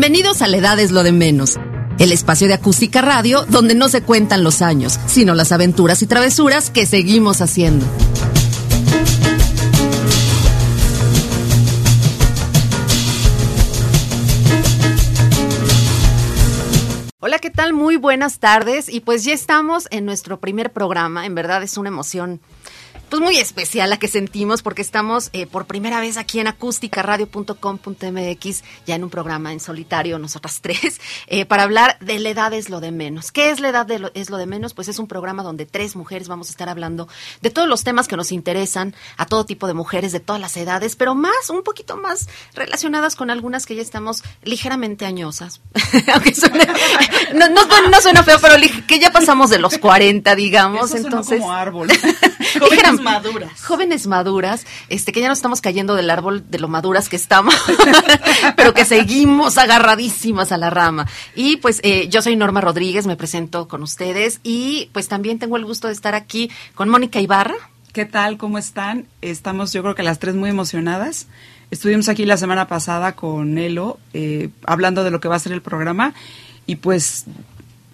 Bienvenidos a La Edad es lo de menos. El espacio de acústica radio donde no se cuentan los años, sino las aventuras y travesuras que seguimos haciendo. Hola, ¿qué tal? Muy buenas tardes. Y pues ya estamos en nuestro primer programa. En verdad es una emoción pues muy especial la que sentimos porque estamos eh, por primera vez aquí en acústicaradio.com.mx, ya en un programa en solitario, nosotras tres, eh, para hablar de la edad es lo de menos. ¿Qué es la edad de lo, es lo de menos? Pues es un programa donde tres mujeres vamos a estar hablando de todos los temas que nos interesan a todo tipo de mujeres de todas las edades, pero más, un poquito más relacionadas con algunas que ya estamos ligeramente añosas. Aunque no, no, no, suena feo, pero que ya pasamos de los 40, digamos. entonces, como árbol. maduras. Jóvenes maduras, este, que ya no estamos cayendo del árbol de lo maduras que estamos, pero que seguimos agarradísimas a la rama. Y pues eh, yo soy Norma Rodríguez, me presento con ustedes y pues también tengo el gusto de estar aquí con Mónica Ibarra. ¿Qué tal? ¿Cómo están? Estamos yo creo que las tres muy emocionadas. Estuvimos aquí la semana pasada con Nelo eh, hablando de lo que va a ser el programa y pues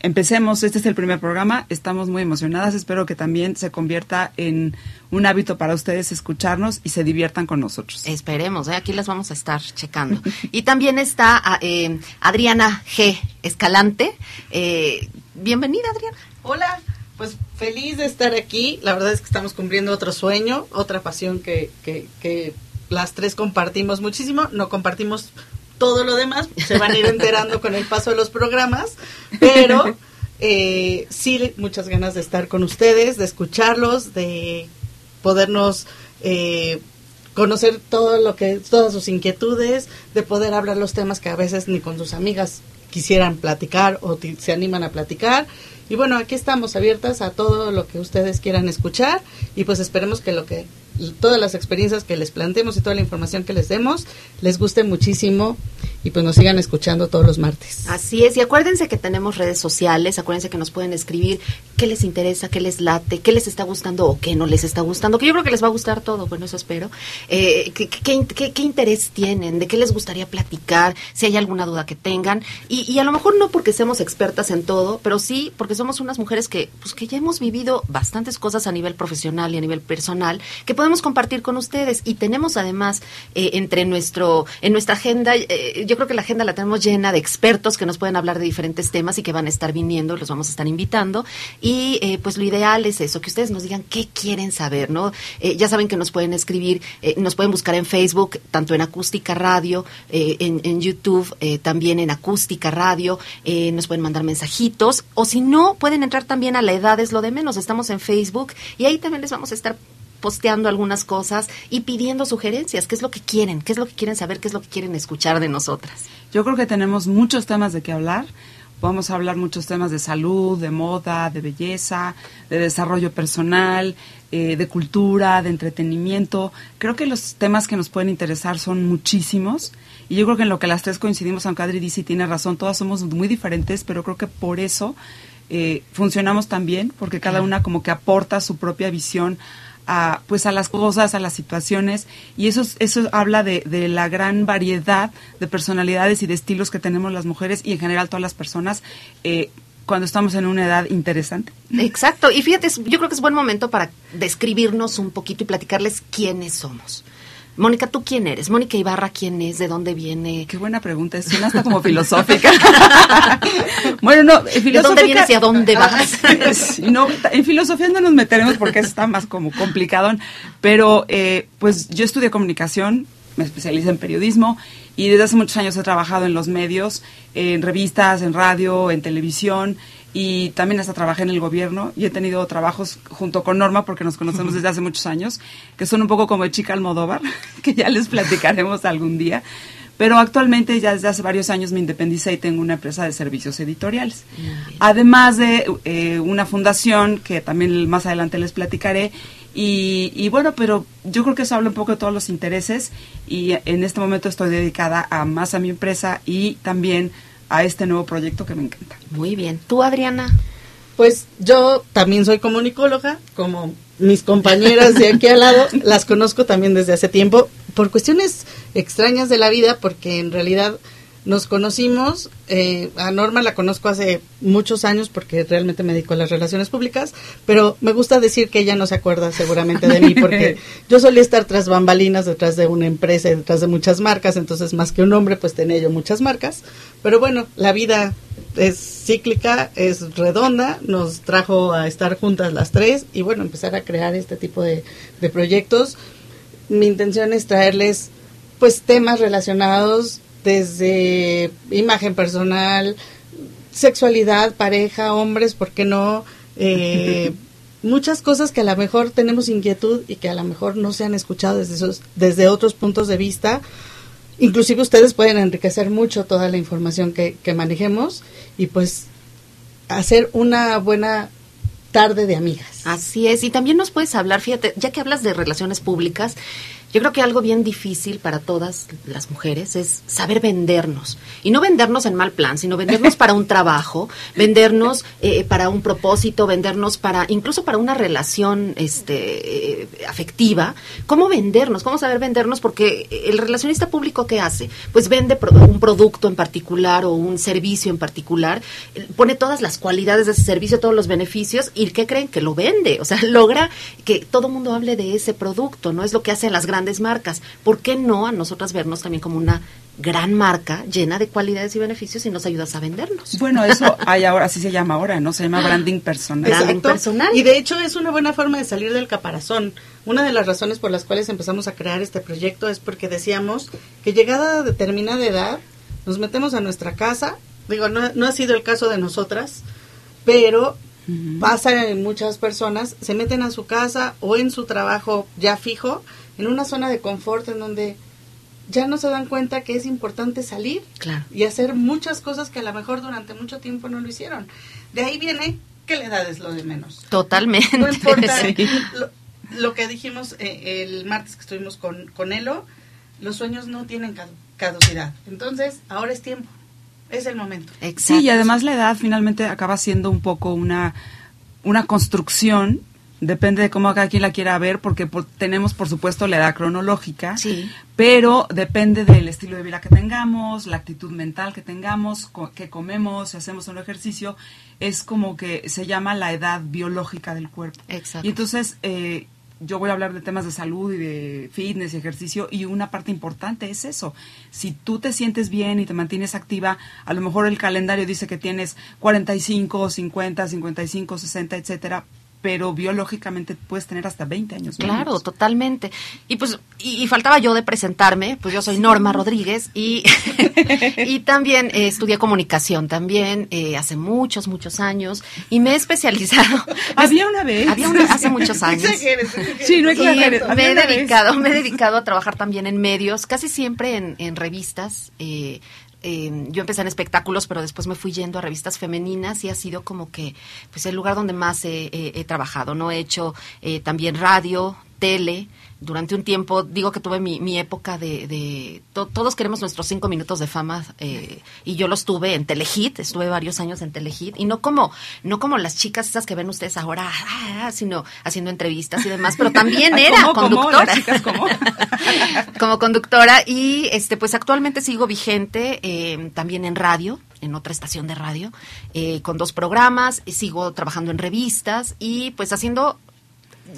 empecemos, este es el primer programa, estamos muy emocionadas, espero que también se convierta en un hábito para ustedes escucharnos y se diviertan con nosotros. Esperemos, ¿eh? aquí las vamos a estar checando. y también está ah, eh, Adriana G. Escalante. Eh, bienvenida, Adriana. Hola, pues feliz de estar aquí. La verdad es que estamos cumpliendo otro sueño, otra pasión que, que, que las tres compartimos muchísimo. No compartimos todo lo demás se van a ir enterando con el paso de los programas, pero eh, sí muchas ganas de estar con ustedes, de escucharlos, de podernos eh, conocer todo lo que todas sus inquietudes, de poder hablar los temas que a veces ni con sus amigas quisieran platicar o se animan a platicar. Y bueno, aquí estamos abiertas a todo lo que ustedes quieran escuchar y pues esperemos que lo que todas las experiencias que les planteemos y toda la información que les demos les guste muchísimo y pues nos sigan escuchando todos los martes. Así es, y acuérdense que tenemos redes sociales, acuérdense que nos pueden escribir qué les interesa, qué les late, qué les está gustando o qué no les está gustando, que yo creo que les va a gustar todo, bueno, eso espero. Eh, qué, qué, interés tienen? ¿De qué les gustaría platicar? Si hay alguna duda que tengan. Y, y, a lo mejor no porque seamos expertas en todo, pero sí porque somos unas mujeres que, pues, que ya hemos vivido bastantes cosas a nivel profesional y a nivel personal, que podemos compartir con ustedes. Y tenemos además eh, entre nuestro, en nuestra agenda, eh, yo creo que la agenda la tenemos llena de expertos que nos pueden hablar de diferentes temas y que van a estar viniendo, los vamos a estar invitando. Y eh, pues lo ideal es eso, que ustedes nos digan qué quieren saber, ¿no? ya saben que nos pueden escribir, nos pueden buscar en Facebook, tanto en Acústica Radio, en, en, YouTube, también en Acústica Radio, nos pueden mandar mensajitos, o si no, pueden entrar también a La Edad es lo de menos, estamos en Facebook y ahí también les vamos a estar posteando algunas cosas y pidiendo sugerencias, qué es lo que quieren, qué es lo que quieren saber, qué es lo que quieren escuchar de nosotras. Yo creo que tenemos muchos temas de qué hablar. Vamos a hablar muchos temas de salud, de moda, de belleza, de desarrollo personal, eh, de cultura, de entretenimiento. Creo que los temas que nos pueden interesar son muchísimos. Y yo creo que en lo que las tres coincidimos, aunque Adri dice tiene razón, todas somos muy diferentes, pero creo que por eso eh, funcionamos tan bien, porque cada una como que aporta su propia visión a, pues a las cosas, a las situaciones, y eso, eso habla de, de, la gran variedad de personalidades y de estilos que tenemos las mujeres y en general todas las personas eh, cuando estamos en una edad interesante. Exacto, y fíjate, yo creo que es buen momento para describirnos un poquito y platicarles quiénes somos. Mónica, ¿tú quién eres? Mónica Ibarra, ¿quién es? ¿De dónde viene? Qué buena pregunta, es una hasta como filosófica. bueno, no, en filosófica... ¿De dónde vienes y a dónde vas? no, en filosofía no nos meteremos porque eso está más como complicado, pero eh, pues yo estudié comunicación, me especialicé en periodismo y desde hace muchos años he trabajado en los medios, en revistas, en radio, en televisión y también hasta trabajé en el gobierno y he tenido trabajos junto con Norma porque nos conocemos desde hace muchos años, que son un poco como el chica Almodóvar, que ya les platicaremos algún día. Pero actualmente ya desde hace varios años me independicé y tengo una empresa de servicios editoriales. Además de eh, una fundación que también más adelante les platicaré. Y, y, bueno, pero yo creo que eso habla un poco de todos los intereses y en este momento estoy dedicada a más a mi empresa y también a este nuevo proyecto que me encanta. Muy bien. ¿Tú, Adriana? Pues yo también soy comunicóloga, como mis compañeras de aquí al lado, las conozco también desde hace tiempo, por cuestiones extrañas de la vida, porque en realidad nos conocimos, eh, a Norma la conozco hace muchos años porque realmente me dedico a las relaciones públicas, pero me gusta decir que ella no se acuerda seguramente de mí porque yo solía estar tras bambalinas, detrás de una empresa y detrás de muchas marcas, entonces más que un hombre pues tenía yo muchas marcas, pero bueno, la vida es cíclica, es redonda, nos trajo a estar juntas las tres y bueno, empezar a crear este tipo de, de proyectos. Mi intención es traerles pues temas relacionados desde imagen personal, sexualidad, pareja, hombres, ¿por qué no? Eh, muchas cosas que a lo mejor tenemos inquietud y que a lo mejor no se han escuchado desde, esos, desde otros puntos de vista. Inclusive ustedes pueden enriquecer mucho toda la información que, que manejemos y pues hacer una buena tarde de amigas. Así es, y también nos puedes hablar, fíjate, ya que hablas de relaciones públicas, yo creo que algo bien difícil para todas las mujeres es saber vendernos. Y no vendernos en mal plan, sino vendernos para un trabajo, vendernos eh, para un propósito, vendernos para, incluso para una relación este, eh, afectiva. ¿Cómo vendernos? ¿Cómo saber vendernos? Porque el relacionista público, ¿qué hace? Pues vende pro- un producto en particular o un servicio en particular, pone todas las cualidades de ese servicio, todos los beneficios, y ¿qué creen? Que lo vende. O sea, logra que todo el mundo hable de ese producto, ¿no? Es lo que hacen las grandes marcas. ¿Por qué no a nosotras vernos también como una gran marca llena de cualidades y beneficios y nos ayudas a vendernos? Bueno, eso hay ahora, así se llama ahora, ¿no? Se llama branding personal. Branding personal. Y de hecho es una buena forma de salir del caparazón. Una de las razones por las cuales empezamos a crear este proyecto es porque decíamos que llegada a determinada edad nos metemos a nuestra casa. Digo, no, no ha sido el caso de nosotras, pero pasa en muchas personas, se meten a su casa o en su trabajo ya fijo, en una zona de confort en donde ya no se dan cuenta que es importante salir Claro. y hacer muchas cosas que a lo mejor durante mucho tiempo no lo hicieron. De ahí viene que la edad es lo de menos. Totalmente. No importa Sí. lo, lo que dijimos eh, el martes que estuvimos con, con Elo, los sueños no tienen cadu- caducidad. Entonces, ahora es tiempo, es el momento. Exacto. Sí, y además la edad finalmente acaba siendo un poco una, una construcción, depende de cómo cada quien la quiera ver, porque por- tenemos por supuesto la edad cronológica, Sí. pero depende del estilo de vida que tengamos, la actitud mental que tengamos, co- que comemos, si hacemos un ejercicio, es como que se llama la edad biológica del cuerpo. Exacto. Y entonces eh, yo voy a hablar de temas de salud y de fitness y ejercicio y una parte importante es eso. Si tú te sientes bien y te mantienes activa, a lo mejor el calendario dice que tienes 45, 50, 55, 60, etcétera, pero biológicamente puedes tener hasta 20 años. Claro, menos. totalmente. Y pues, y, y faltaba yo de presentarme, pues yo soy Norma Rodríguez y, y también eh, estudié comunicación también eh, hace muchos, muchos años y me he especializado. Había una vez. Había una hace muchos años. Sí, no Y exageres. Había me he vez. dedicado, me he dedicado a trabajar también en medios, casi siempre en, en revistas. eh, eh, yo empecé en espectáculos, pero después me fui yendo a revistas femeninas y ha sido como que pues el lugar donde más he, trabajado. No he hecho eh, también radio, tele. Durante un tiempo, digo que tuve mi, mi época de... de- to- todos queremos nuestros cinco minutos de fama eh, y yo los tuve en Telehit, estuve varios años en Telehit y no como no como las chicas esas que ven ustedes ahora, ah, sino haciendo entrevistas y demás, pero también era ¿Cómo, cómo? conductora. Las chicas, ¿cómo? como conductora y este pues actualmente sigo vigente eh, también en radio en otra estación de radio eh, con dos programas sigo trabajando en revistas y pues haciendo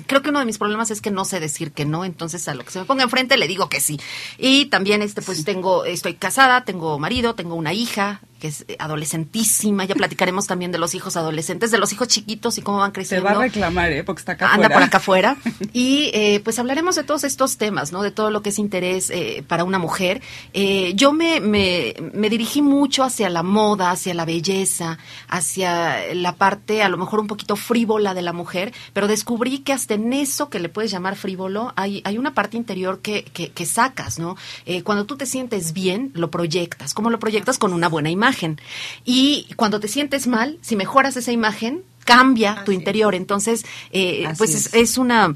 creo que uno de mis problemas es que no sé decir que no, entonces a lo que se me ponga enfrente le digo que sí. Y también este pues tengo estoy casada, tengo marido, tengo una hija que es adolescentísima, ya platicaremos también de los hijos adolescentes, de los hijos chiquitos y cómo van Te creciendo. va a reclamar, ¿eh? Porque está acá Anda afuera. por acá afuera. Y eh, pues hablaremos de todos estos temas, ¿no? De todo lo que es interés eh, para una mujer. Eh, yo me, me, me dirigí mucho hacia la moda, hacia la belleza, hacia la parte a lo mejor un poquito frívola de la mujer, pero descubrí que hasta en eso que le puedes llamar frívolo, hay, hay una parte interior que, que, que sacas, ¿no? Cuando tú te sientes bien, lo proyectas. ¿Cómo lo proyectas? Con una buena imagen. Y cuando te sientes mal, si mejoras esa imagen, cambia tu Así interior. Entonces, eh, pues es. es, es una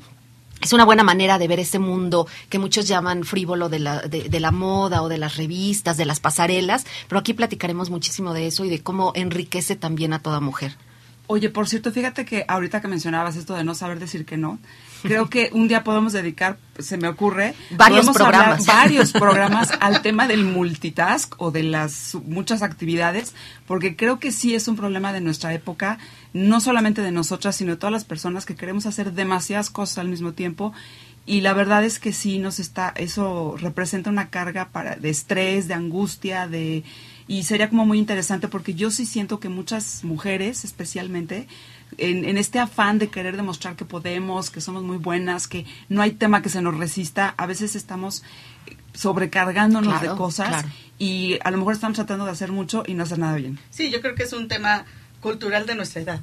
es una buena manera de ver este mundo que muchos llaman frívolo de la, de, de la moda o de las revistas, de las pasarelas, pero aquí platicaremos muchísimo de eso y de cómo enriquece también a toda mujer. Oye, por cierto, fíjate que ahorita que mencionabas esto de no saber decir que no, creo que un día podemos dedicar, se me ocurre, varios programas, varios programas al tema del multitask o de las muchas actividades, porque creo que sí es un problema de nuestra época, no solamente de nosotras, sino de todas las personas que queremos hacer demasiadas cosas al mismo tiempo. Y la verdad es que sí nos está eso representa una carga para de estrés, de angustia, de y sería como muy interesante porque yo sí siento que muchas mujeres especialmente en, en, este afán de querer demostrar que podemos, que somos muy buenas, que no hay tema que se nos resista, a veces estamos sobrecargándonos Claro, de cosas claro. y a lo mejor estamos tratando de hacer mucho y no hacer nada bien. Sí, yo creo que es un tema cultural de nuestra edad.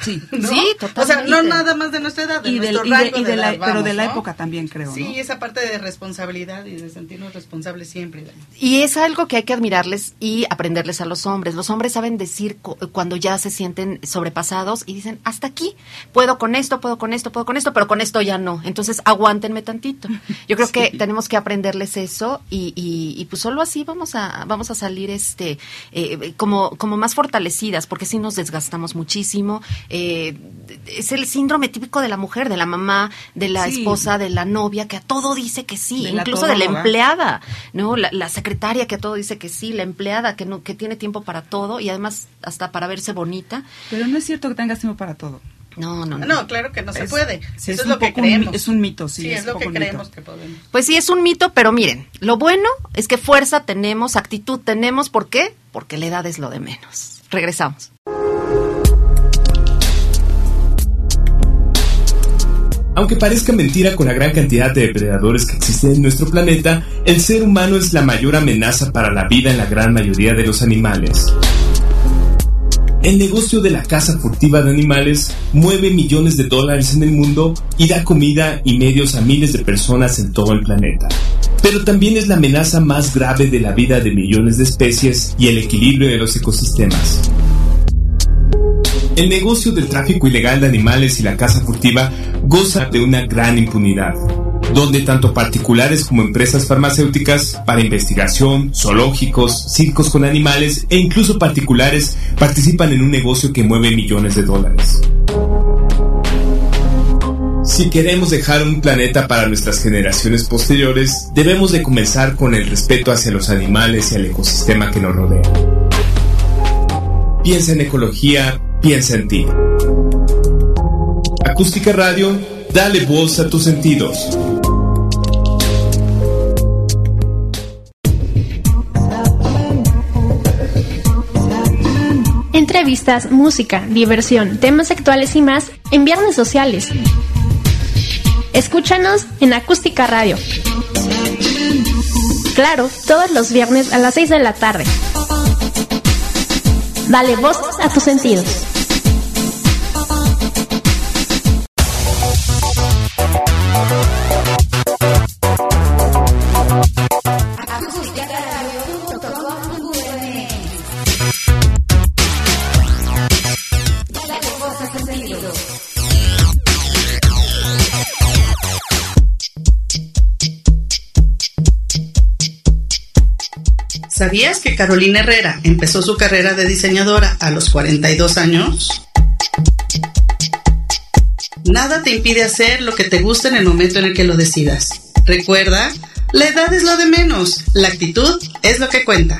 Sí. ¿no? Sí, O sea, no totalmente. nada más de nuestra edad, de Y, nuestro rango y de de la, edad, pero de vamos, la ¿no? época también creo, Sí, ¿no? esa parte de responsabilidad y de sentirnos responsables siempre. Y es algo que hay que admirarles y aprenderles a los hombres. Los hombres saben decir cu- cuando ya se sienten sobrepasados y dicen, hasta aquí, puedo con esto, puedo con esto, puedo con esto, pero con esto ya no. Entonces, aguántenme tantito. Yo creo que tenemos que aprenderles eso y, y, y pues solo así vamos a, vamos a salir este eh, como, como más fortalecidas, porque si nos desgastamos muchísimo. Eh, es el síndrome típico de la mujer, de la mamá, de la Sí. esposa, de la novia, que a todo dice que sí, De la incluso de la empleada ¿no? La, la secretaria que a todo dice que sí, la empleada que no que tiene tiempo para todo y además hasta para verse bonita. Pero no es cierto que tengas tiempo para todo. No, no, no. No, claro que no se puede. sí, Eso es lo que poco un creemos. es un mito, sí, Sí, es es, lo que mito. creemos que podemos. Pues sí, es un mito, pero miren, lo bueno es que fuerza tenemos, actitud tenemos, ¿por qué? Porque la edad es lo de menos. Regresamos. Aunque parezca mentira con la gran cantidad de depredadores que existen en nuestro planeta, el ser humano es la mayor amenaza para la vida en la gran mayoría de los animales. El negocio de la caza furtiva de animales mueve millones de dólares en el mundo y da comida y medios a miles de personas en todo el planeta. Pero también es la amenaza más grave de la vida de millones de especies y el equilibrio de los ecosistemas. El negocio del tráfico ilegal de animales y la caza furtiva goza de una gran impunidad, donde tanto particulares como empresas farmacéuticas para investigación, zoológicos, circos con animales e incluso particulares participan en un negocio que mueve millones de dólares. Si queremos dejar un planeta para nuestras generaciones posteriores, debemos de comenzar con el respeto hacia los animales y al ecosistema que nos rodea. Piensa en ecología, piensa en ti. Acústica Radio, dale voz a tus sentidos. Entrevistas, música, diversión, temas actuales y más en Viernes Sociales. Escúchanos en Acústica Radio. Claro, todos los viernes a las 6 de la tarde. Dale voz a tus sentidos. ¿Sabías que Carolina Herrera empezó su carrera de diseñadora a los 42 años? Nada te impide hacer lo que te gusta en el momento en el que lo decidas. Recuerda, la edad es lo de menos, la actitud es lo que cuenta.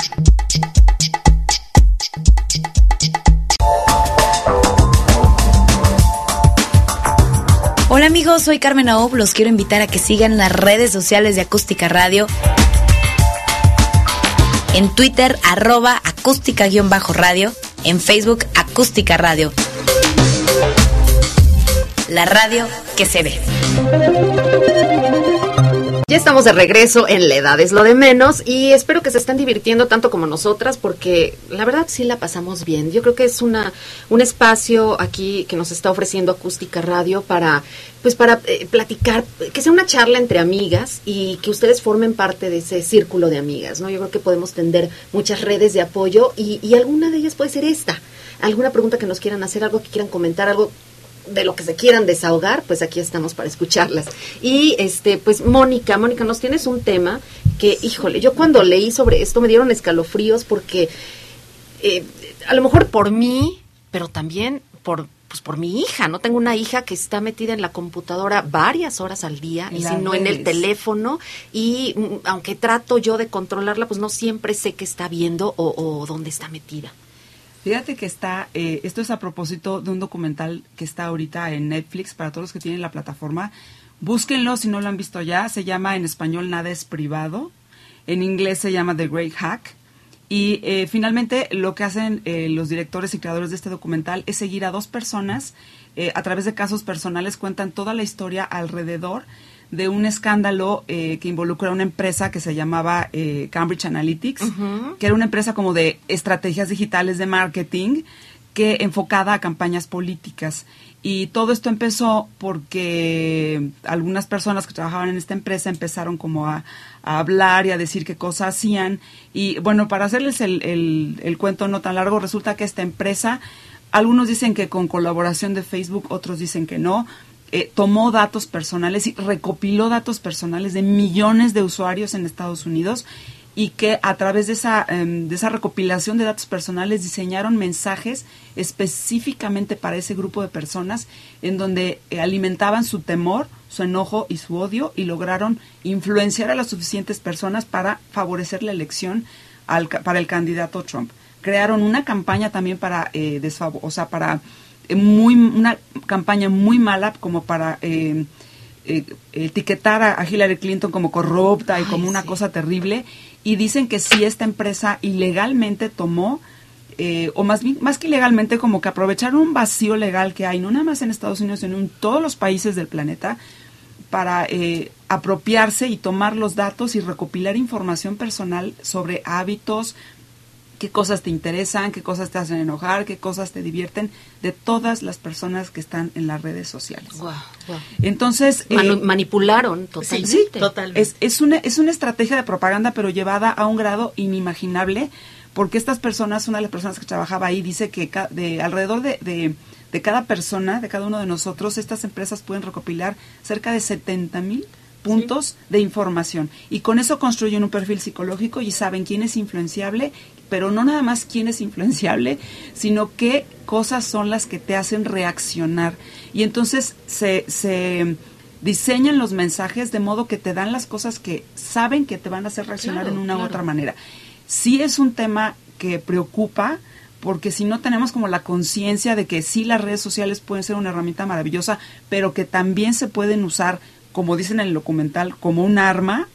Hola amigos, soy Carmen Aob, los quiero invitar a que sigan las redes sociales de Acústica Radio. En Twitter, arroba acústica-radio. En Facebook, acústica radio. La radio que se ve. Ya estamos de regreso en La Edad es lo de menos y espero que se estén divirtiendo tanto como nosotras porque la verdad sí la pasamos bien. Yo creo que es una un espacio aquí que nos está ofreciendo Acústica Radio para pues para eh, platicar, que sea una charla entre amigas y que ustedes formen parte de ese círculo de amigas, ¿no? Yo creo que podemos tender muchas redes de apoyo y, y alguna de ellas puede ser esta. Alguna pregunta que nos quieran hacer, algo que quieran comentar, algo de lo que se quieran desahogar, pues aquí estamos para escucharlas. Y este, pues Mónica, Mónica, nos tienes un tema que, híjole, yo cuando leí sobre esto me dieron escalofríos porque eh, a lo mejor por mí, pero también por pues por mi hija, ¿no? Tengo una hija que está metida en la computadora varias horas al día, y si no en el teléfono, y mm, aunque trato yo de controlarla, pues no siempre sé qué está viendo o, o dónde está metida. Fíjate que está, eh, esto es a propósito de un documental que está ahorita en Netflix para todos los que tienen la plataforma. Búsquenlo si no lo han visto ya. Se llama en español Nada es privado. En inglés se llama The Great Hack. Y eh, finalmente lo que hacen eh, los directores y creadores de este documental es seguir a dos personas. eh, a través de casos personales cuentan toda la historia alrededor de un escándalo eh, que involucra a una empresa que se llamaba eh, Cambridge Analytics, que era una empresa como de estrategias digitales de marketing que enfocada a campañas políticas. Y todo esto empezó porque algunas personas que trabajaban en esta empresa empezaron como a, a hablar y a decir qué cosas hacían. Y bueno, para hacerles el, el- el cuento no tan largo, resulta que esta empresa, algunos dicen que con colaboración de Facebook, otros dicen que no, eh, tomó datos personales y recopiló datos personales de millones de usuarios en Estados Unidos y que a través de esa, em, de esa recopilación de datos personales diseñaron mensajes específicamente para ese grupo de personas en donde eh, alimentaban su temor, su enojo y su odio y lograron influenciar a las suficientes personas para favorecer la elección al para el candidato Trump. Crearon una campaña también para eh, o sea, para muy una campaña muy mala como para eh, eh, etiquetar a, a Hillary Clinton como corrupta y Ay, como una sí. cosa terrible y dicen que si esta empresa ilegalmente tomó eh, o más bien más que ilegalmente como que aprovecharon un vacío legal que hay no nada más en Estados Unidos sino en todos los países del planeta para eh, apropiarse y tomar los datos y recopilar información personal sobre hábitos, qué cosas te interesan, qué cosas te hacen enojar, qué cosas te divierten de todas las personas que están en las redes sociales. Guau, guau. Entonces, Manu- eh, manipularon totalmente. sí, totalmente. es, es, una, es una estrategia de propaganda, pero llevada a un grado inimaginable, porque estas personas, una de las personas que trabajaba ahí, dice que de alrededor de, de, de cada persona, de cada uno de nosotros, estas empresas pueden recopilar cerca de 70 mil puntos de información. Y con eso construyen un perfil psicológico y saben quién es influenciable, pero no nada más quién es influenciable, sino qué cosas son las que te hacen reaccionar. Y entonces se, se diseñan los mensajes de modo que te dan las cosas que saben que te van a hacer reaccionar Claro, en una u otra manera. Sí es un tema que preocupa, porque si no tenemos como la conciencia de que sí las redes sociales pueden ser una herramienta maravillosa, pero que también se pueden usar, como dicen en el documental, como un arma,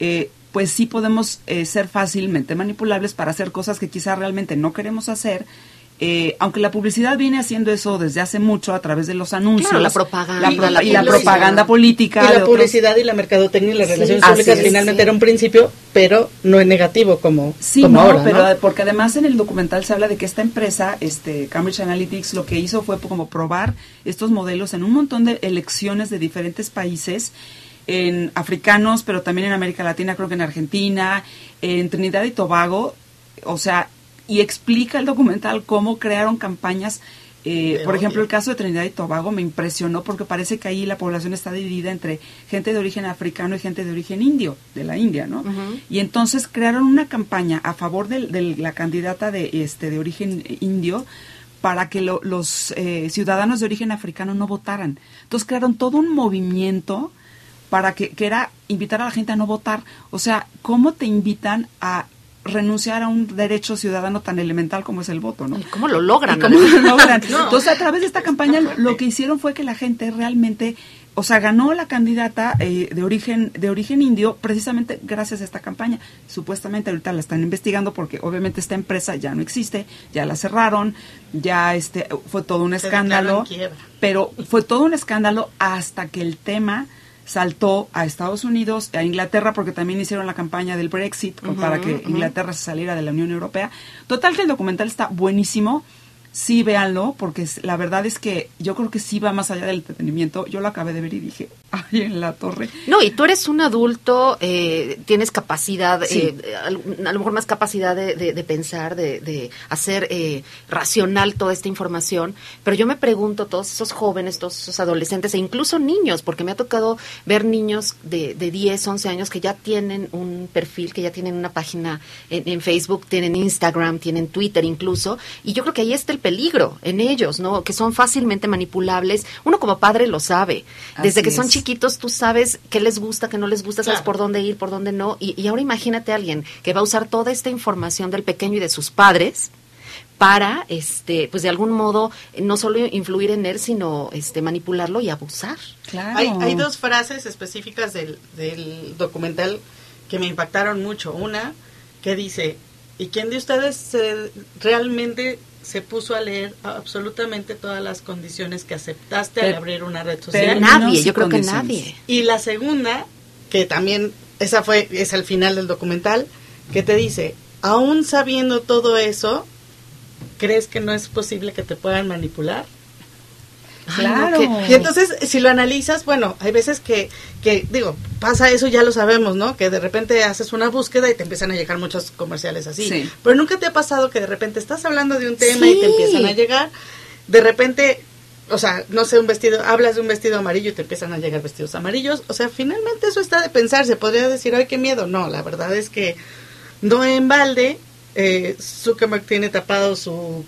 eh, pues sí podemos eh, ser fácilmente manipulables para hacer cosas que quizá realmente no queremos hacer. eh, aunque la publicidad viene haciendo eso desde hace mucho a través de los anuncios, Claro, la propaganda, la pro- la y la propaganda política, Y de la otros- publicidad y la mercadotecnia y las Sí, relaciones públicas es, finalmente sí. era un principio, pero no en negativo como, Sí, como no, ahora, pero ¿no? porque además en el documental se habla de que esta empresa, este Cambridge Analytics, lo que hizo fue como probar estos modelos en un montón de elecciones de diferentes países, en africanos, pero también en América Latina, creo que en Argentina, en Trinidad y Tobago, o sea, y explica el documental cómo crearon campañas. eh, por ejemplo, el caso de Trinidad y Tobago me impresionó porque parece que ahí la población está dividida entre gente de origen africano y gente de origen indio, de la India, ¿no? Y entonces crearon una campaña a favor de, de la candidata de este de origen indio para que lo- los eh, ciudadanos de origen africano no votaran. Entonces crearon todo un movimiento para que, que era invitar a la gente a no votar. O sea, ¿cómo te invitan a renunciar a un derecho ciudadano tan elemental como es el voto, ¿no? ¿Y ¿Cómo lo logran? ¿Y cómo lo logran? No. Entonces, a través de esta campaña, lo que hicieron fue que la gente realmente, o sea, ganó la candidata eh, de origen de origen indio precisamente gracias a esta campaña. Supuestamente ahorita la están investigando porque obviamente esta empresa ya no existe, ya la cerraron, ya este fue todo un Se escándalo, pero fue todo un escándalo hasta que el tema saltó a Estados Unidos, a Inglaterra, porque también hicieron la campaña del Brexit para que Inglaterra se saliera de la Unión Europea. Total que el documental está buenísimo. Sí, véanlo, porque la verdad es que yo creo que sí va más allá del entretenimiento. Yo lo acabé de ver y dije, ahí en la torre. No, y tú eres un adulto, eh, tienes capacidad, Sí. eh, a, lo mejor más capacidad de, de- de pensar, de, de hacer eh, racional toda esta información, pero yo me pregunto, todos esos jóvenes, todos esos adolescentes e incluso niños, porque me ha tocado ver niños de, de 10, 11 años que ya tienen un perfil, que ya tienen una página en, en Facebook, tienen Instagram, tienen Twitter incluso, y yo creo que ahí está el peligro en ellos, ¿no? Que son fácilmente manipulables. Uno como padre lo sabe. Desde Así que son es. Chiquitos tú sabes qué les gusta, qué no les gusta, sabes Claro. por dónde ir, por dónde no. Y, y ahora imagínate a alguien que va a usar toda esta información del pequeño y de sus padres para, este, pues de algún modo, eh, no solo influir en él, sino este, manipularlo y abusar. Claro. Hay, hay dos frases específicas del, del documental que me impactaron mucho. Una que dice, ¿y quién de ustedes se- realmente se puso a leer absolutamente todas las condiciones que aceptaste al Pero- abrir una red pero social? Términos nadie, y yo creo que nadie. Y la segunda, que también, esa fue, es al final del documental, que te dice, aún sabiendo todo eso, ¿crees que no es posible que te puedan manipular? Ay, no, Claro. que- Y entonces, si lo analizas, bueno, hay veces que, que, digo, pasa eso, ya lo sabemos, ¿no? Que de repente haces una búsqueda y te empiezan a llegar muchos comerciales así. Sí. Pero nunca te ha pasado que de repente estás hablando de un tema Sí. y te empiezan a llegar, de repente, o sea, no sé, un vestido, hablas de un vestido amarillo y te empiezan a llegar vestidos amarillos. O sea, finalmente eso está de pensar, se podría decir, ay, qué miedo. No, la verdad es que no en balde, eh, Zuckerberg tiene tapado su,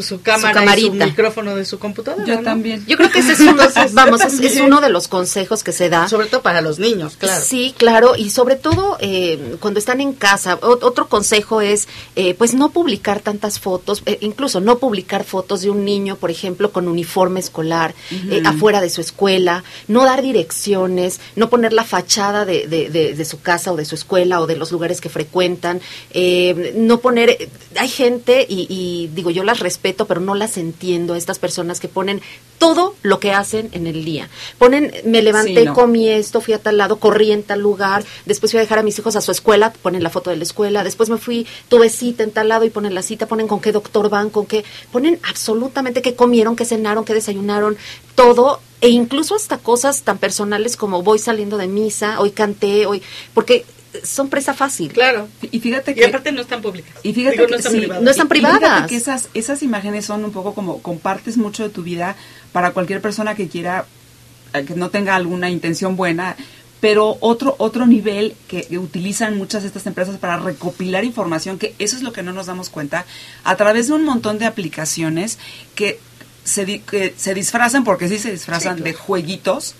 su cámara y su camarita. micrófono de su computadora. Yo ¿no? también. Yo creo que ese es uno, Entonces, vamos, es, también. es uno de los consejos que se da. Sobre todo para los niños, claro. Sí, claro, y sobre todo eh, cuando están en casa. Ot- otro consejo es, eh, pues, no publicar tantas fotos, eh, incluso no publicar fotos de un niño, por ejemplo, con uniforme escolar eh, afuera de su escuela, no dar direcciones, no poner la fachada de, de- de- de su casa o de su escuela o de los lugares que frecuentan, eh, no poner, hay gente y, y digo yo las respeto, pero no las entiendo, estas personas que ponen todo lo que hacen en el día. Ponen, me levanté, Sí, no. comí esto, fui a tal lado, corrí en tal lugar, después fui a dejar a mis hijos a su escuela, ponen la foto de la escuela, después me fui, tuve cita en tal lado y ponen la cita, ponen con qué doctor van, con qué, ponen absolutamente qué comieron, qué cenaron, qué desayunaron, todo, e incluso hasta cosas tan personales como voy saliendo de misa, hoy canté, hoy, porque son presa fácil. Claro. Y fíjate Y que aparte no están públicas. Y fíjate Digo, que no están sí, privadas. no están y- y fíjate privadas. que esas, esas imágenes son un poco como compartes mucho de tu vida para cualquier persona que quiera, eh, que no tenga alguna intención buena, pero otro, otro nivel que, que utilizan muchas de estas empresas para recopilar información, que eso es lo que no nos damos cuenta, a través de un montón de aplicaciones que se, di- que se disfrazan, porque sí se disfrazan Sí, de jueguitos.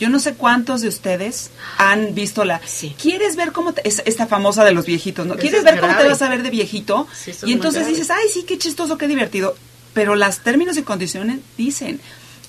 Yo no sé cuántos de ustedes han visto la... Sí. ¿Quieres ver cómo... te- es esta famosa de los viejitos, ¿no? ¿Quieres es ver cómo te vas a ver de viejito? Sí, y entonces dices, ay, sí, qué chistoso, qué divertido. Pero las términos y condiciones dicen,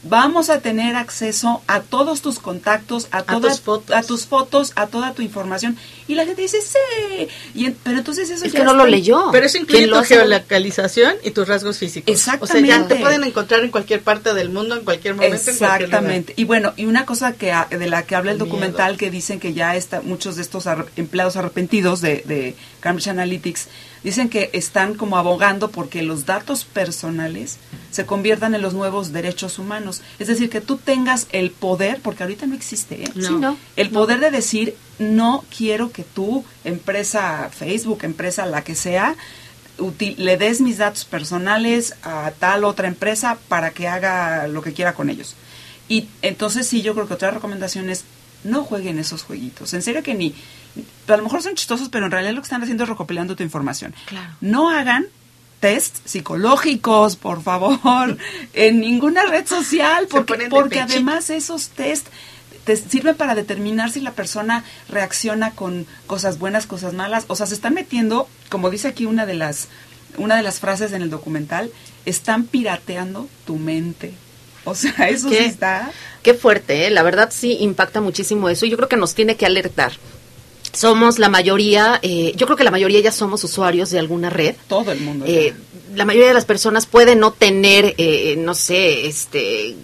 vamos a tener acceso a todos tus contactos, a, todas tus fotos. a tus fotos, a toda tu información. Y la gente dice, sí. Y en- pero entonces eso Es ya que no lo leyó. Pero eso incluye tu geolocalización y tus rasgos físicos. O sea, ya Exactamente. te pueden encontrar en cualquier parte del mundo, en cualquier momento, en cualquier lugar. Exactamente. Y bueno, y una cosa que de la que habla el documental miedo. que dicen que ya está muchos de estos ar- empleados arrepentidos de, de Cambridge Analytics dicen que están como abogando porque los datos personales se conviertan en los nuevos derechos humanos. Es decir, que tú tengas el poder, porque ahorita no existe, ¿eh? Sí, no. El poder de decir, no quiero que tú, empresa Facebook, empresa la que sea, le des mis datos personales a tal otra empresa para que haga lo que quiera con ellos. Y entonces sí, yo creo que otra recomendación es no jueguen esos jueguitos. En serio que ni, a lo mejor son chistosos, pero en realidad lo que están haciendo es recopilando tu información. Claro. No hagan test psicológicos, por favor, en ninguna red social, porque, porque pechito. además esos test te sirven para determinar si la persona reacciona con cosas buenas, cosas malas. O sea, se están metiendo, como dice aquí una de las, una de las frases en el documental, están pirateando tu mente. O sea, eso sí ¿Qué? está. Qué fuerte, ¿eh? la verdad sí impacta muchísimo eso. y Yo creo que nos tiene que alertar. Somos la mayoría, eh, yo creo que la mayoría ya somos usuarios de alguna red. Todo el mundo. Eh, la mayoría de las personas puede no tener, eh, no sé, este,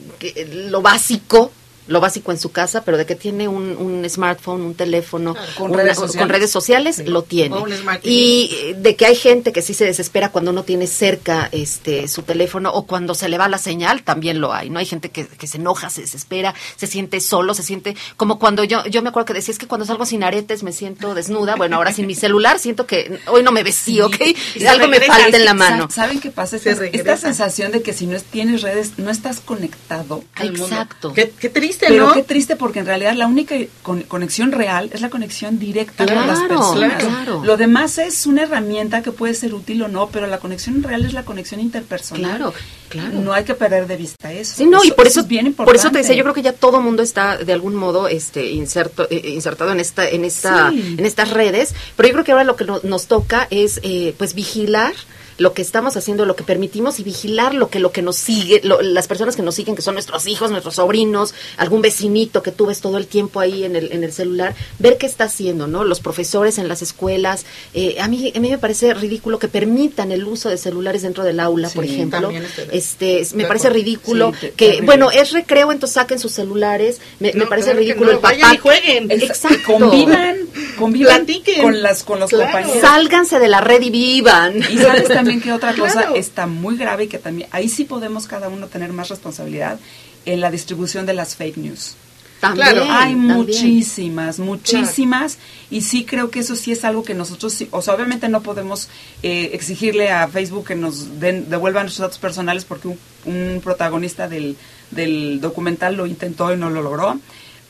lo básico lo básico en su casa, pero de que tiene un, un smartphone, un teléfono, Con una- redes sociales. con redes sociales, lo tiene. Y de que hay gente que sí se desespera cuando no tiene cerca este su teléfono o cuando se le va la señal, también lo hay, ¿no? Hay gente que, que se enoja, se desespera, se siente solo, se siente como cuando yo yo me acuerdo que decía, es que cuando salgo sin aretes me siento desnuda, bueno, ahora sin mi celular siento que hoy no me vestí, ¿ok? y Algo me falta en la mano. ¿Saben qué pasa? Se Esta, esta sensación de que si no es- tienes redes, no estás conectado. al mundo. Exacto. Qué, qué triste, Pero ¿no? qué triste porque en realidad la única con- conexión real es la conexión directa con las personas. claro. Lo demás es una herramienta que puede ser útil o no, pero la conexión real es la conexión interpersonal. Claro, claro. No hay que perder de vista eso. Sí, no, y por eso, es bien por eso te decía, importante. yo creo que ya todo mundo está de algún modo este inserto, eh, insertado en esta, en esta, Sí. en estas redes, pero yo creo que ahora lo que no- nos toca es eh, pues vigilar lo que estamos haciendo, lo que permitimos y vigilar lo que lo que nos sigue, lo- las personas que nos siguen, que son nuestros hijos, nuestros sobrinos, algún vecinito que tú ves todo el tiempo ahí en el, en el celular, ver qué está haciendo, ¿no? Los profesores en las escuelas, eh, a mí a mí me parece ridículo que permitan el uso de celulares dentro del aula, por ejemplo. Este, me parece ridículo Sí, que terrible. bueno, es recreo, entonces saquen sus celulares. Me, parece ridículo no, el papá. vayan y jueguen. Exacto. Convivan, convivan con las con los Claro. compañeros. Sálganse de la red y vivan. Y sabes también que otra cosa Claro. está muy grave y que también ahí sí podemos cada uno tener más responsabilidad en la distribución de las fake news. También, Claro. Hay también. muchísimas, muchísimas, y sí creo que eso sí es algo que nosotros, sí- o sea, obviamente no podemos eh, exigirle a Facebook que nos den, devuelvan nuestros datos personales porque un, un protagonista del, del documental lo intentó y no lo logró,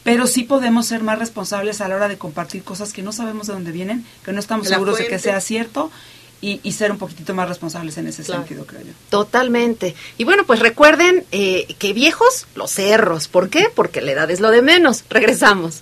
pero sí podemos ser más responsables a la hora de compartir cosas que no sabemos de dónde vienen, que no estamos La seguros de que sea cierto, y, y ser un poquitito más responsables en ese Claro. sentido, creo yo. Totalmente. Y bueno, pues recuerden eh, que viejos, los cerros. ¿Por qué? Porque la edad es lo de menos. Regresamos.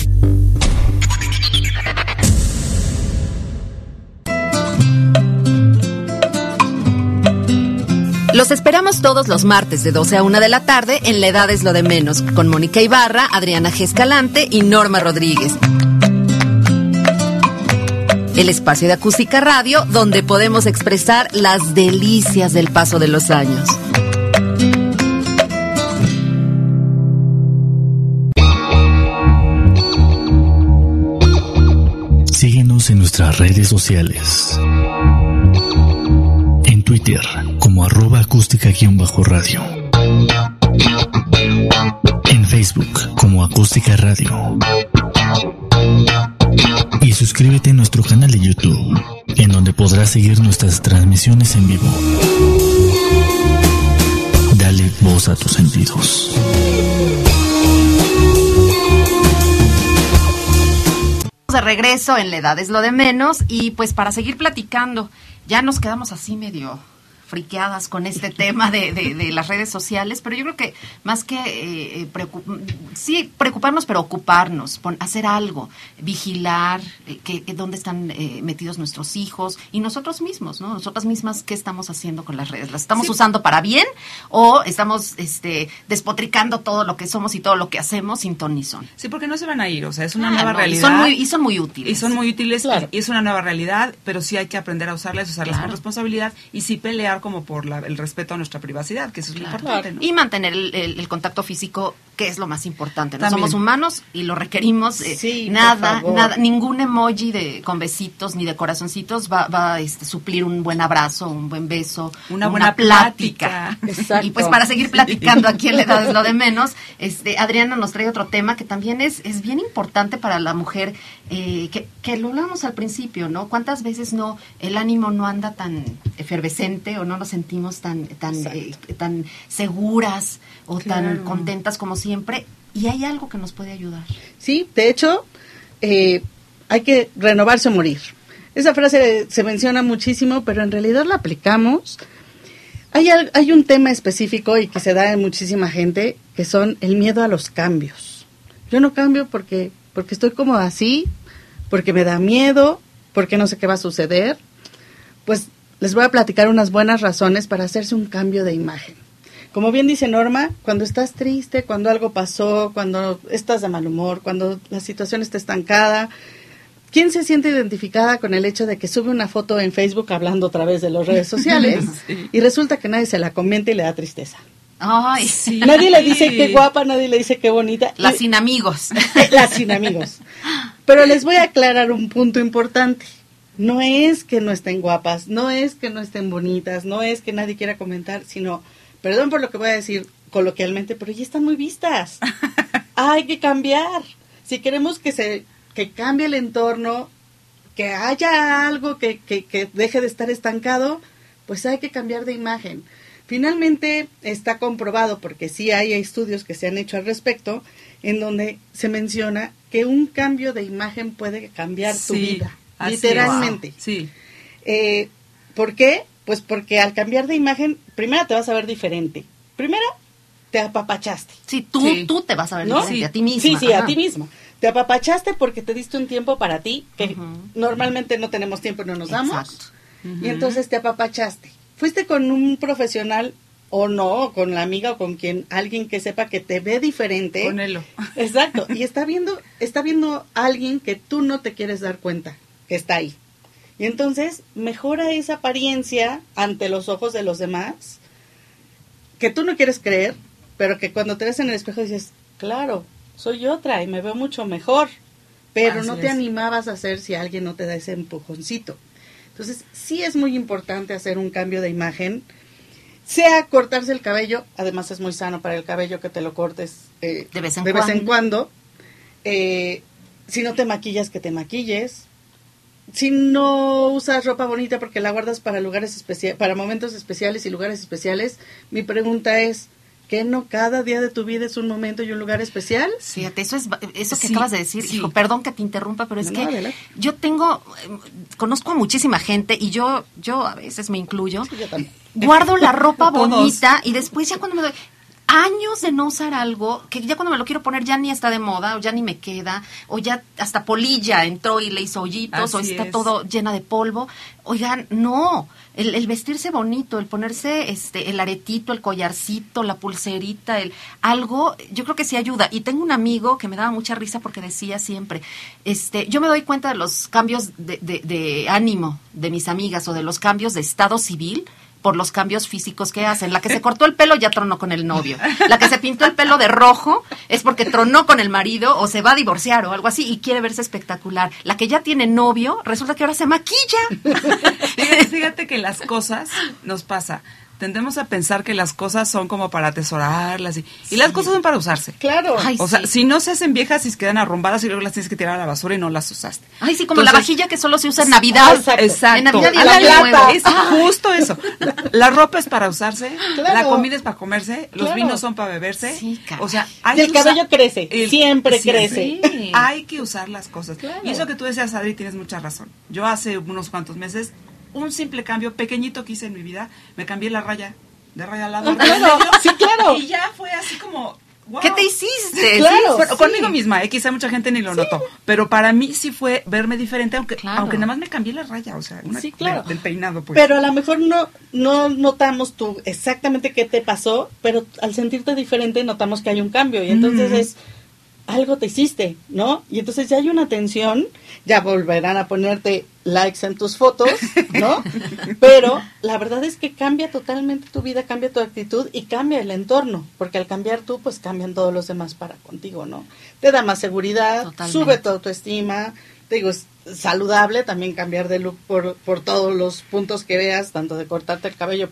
Los esperamos todos los martes de 12 a 1 de la tarde en La Edad es lo de menos, con Mónica Ibarra, Adriana G. Escalante y Norma Rodríguez. El espacio de acústica radio donde podemos expresar las delicias del paso de los años. Síguenos en nuestras redes sociales. En Twitter como arroba acústica-radio. En Facebook como acústica radio. Y suscríbete a nuestro canal de YouTube, en donde podrás seguir nuestras transmisiones en vivo. oídos a tus sentidos. de regreso en la edad es lo de menos y pues para seguir platicando, ya nos quedamos así medio friqueadas con este tema de, de, las redes sociales, pero yo creo que más que eh, sí preocuparnos, pero ocuparnos, hacer algo, vigilar eh, que, dónde están eh, metidos nuestros hijos y nosotros mismos, ¿no? Nosotras mismas, ¿qué estamos haciendo con las redes? ¿Las estamos usando para bien o estamos este, despotricando todo lo que somos y todo lo que hacemos sin ton ni son? Sí, porque no se van a ir, o sea, es una nueva realidad. Y son, muy, y son muy útiles. Y son muy útiles y, es una nueva realidad, pero sí hay que aprender a usarlas, usarlas con responsabilidad y sí pelear como por el respeto a nuestra privacidad, que eso es lo importante. Y mantener el, contacto físico, que es lo más importante. No somos humanos y lo requerimos. Eh, nada, nada, ningún emoji de con besitos ni de corazoncitos va, va a este, suplir un buen abrazo, un buen beso, una, buena plática. Y pues para seguir platicando aquí en la edad es lo de menos, este, Adriana nos trae otro tema que también es, es bien importante para la mujer, eh, que, que lo hablamos al principio, ¿no? ¿Cuántas veces no el ánimo no anda tan efervescente o no lo sentimos? tan, tan, eh, tan seguras o tan contentas como siempre. Y hay algo que nos puede ayudar. Sí, de hecho, eh, hay que renovarse o morir. Esa frase se menciona muchísimo, pero en realidad la aplicamos. Hay, hay un tema específico y que se da en muchísima gente, que son el miedo a los cambios. Yo no cambio porque, porque estoy como así, porque me da miedo, porque no sé qué va a suceder. Pues les voy a platicar unas buenas razones para hacerse un cambio de imagen. Como bien dice Norma, cuando estás triste, cuando algo pasó, cuando estás de mal humor, cuando la situación está estancada, ¿quién se siente identificada con el hecho de que sube una foto en Facebook hablando a través de las redes sociales y resulta que nadie se la comenta y le da tristeza? Ay, sí. Nadie le dice qué guapa, nadie le dice qué bonita. Las sin amigos. Las sin amigos. Pero les voy a aclarar un punto importante no es que no estén guapas, no es que no estén bonitas, no es que nadie quiera comentar, sino, perdón por lo que voy a decir coloquialmente, pero ya están muy vistas. Hay que cambiar. Si queremos que se que cambie el entorno, que haya algo que, que, que deje de estar estancado, pues hay que cambiar de imagen. Finalmente está comprobado, porque sí hay estudios que se han hecho al respecto, en donde se menciona que un cambio de imagen puede cambiar tu vida literalmente. Sí. Eh, ¿Por qué? Pues porque al cambiar de imagen, primero te vas a ver diferente. Primero, te apapachaste. Sí, tú, tú te vas a ver diferente, a ti misma. Sí, sí, a ti misma. Te apapachaste porque te diste un tiempo para ti, que normalmente no tenemos tiempo y no nos damos. Y entonces te apapachaste. Fuiste con un profesional o no, con la amiga o con quien, alguien que sepa que te ve diferente. Ponelo. Exacto. Y está viendo, está viendo alguien que tú no te quieres dar cuenta que está ahí. Y entonces mejora esa apariencia ante los ojos de los demás que tú no quieres creer, pero que cuando te ves en el espejo dices, claro, soy otra y me veo mucho mejor, pero no te animabas a hacer si alguien no te da ese empujoncito. Entonces, sí es muy importante hacer un cambio de imagen, sea cortarse el cabello, además es muy sano para el cabello que te lo cortes eh, de vez en cuando. Eh, si no te maquillas, que te maquilles si no usas ropa bonita porque la guardas para lugares especiales, para momentos especiales y lugares especiales, mi pregunta es, ¿qué no cada día de tu vida es un momento y un lugar especial? Fíjate, eso es eso que acabas de decir, hijo, perdón que te interrumpa, pero es que yo tengo em, conozco a muchísima gente y yo yo a veces me incluyo. guardo la ropa bonita y después ya cuando me doy años de no usar algo que ya cuando me lo quiero poner ya ni está de moda o ya ni me queda o ya hasta polilla entró y le hizo hoyitos o está todo llena de polvo. Oigan, no, el, vestirse bonito, el ponerse este el aretito, el collarcito, la pulserita, el algo, yo creo que sí ayuda. Y tengo un amigo que me daba mucha risa porque decía siempre, este, yo me doy cuenta de los cambios de, de, de ánimo de mis amigas o de los cambios de estado civil por los cambios físicos que hacen. La que se cortó el pelo ya tronó con el novio. La que se pintó el pelo de rojo es porque tronó con el marido o se va a divorciar o algo así y quiere verse espectacular. La que ya tiene novio resulta que ahora se maquilla. Fíjate que las cosas nos pasa tendemos a pensar que las cosas son como para atesorarlas y, y las cosas son para usarse. Claro. Ay, O sea, si no se hacen viejas y se quedan arrumbadas y luego las tienes que tirar a la basura y no las usaste. Ay, sí, como la vajilla que solo se usa en Navidad. Exacto. Exacto. En Navidad y Ándale, Año Nuevo. Es justo eso. La, la ropa es para usarse, Claro. la comida es para comerse, los Claro. vinos son para beberse. Sí, caray. o sea, hay Y el cabello crece, siempre crece. Sí. Hay que usar las cosas. Claro. Y eso que tú decías, Adri, tienes mucha razón. Yo hace unos cuantos meses, un simple cambio pequeñito que hice en mi vida, me cambié la raya de raya al lado. Ah, claro, sí, claro. Y ya fue así como... wow. ¿Qué te hiciste? Claro. Sí. conmigo misma, eh, quizá mucha gente ni lo notó, pero para mí sí fue verme diferente, aunque Claro. aunque nada más me cambié la raya, o sea, una, claro. de- del peinado, pues. Pero a lo mejor no, no notamos tú exactamente qué te pasó, pero al sentirte diferente notamos que hay un cambio y entonces es algo te hiciste, ¿no? Y entonces ya hay una tensión, ya volverán a ponerte likes en tus fotos, ¿no? Pero la verdad es que cambia totalmente tu vida, cambia tu actitud y cambia el entorno, porque al cambiar tú, pues cambian todos los demás para contigo, ¿no? Te da más seguridad, Totalmente. sube tu autoestima, te digo, es saludable también cambiar de look por, por todos los puntos que veas, tanto de cortarte el cabello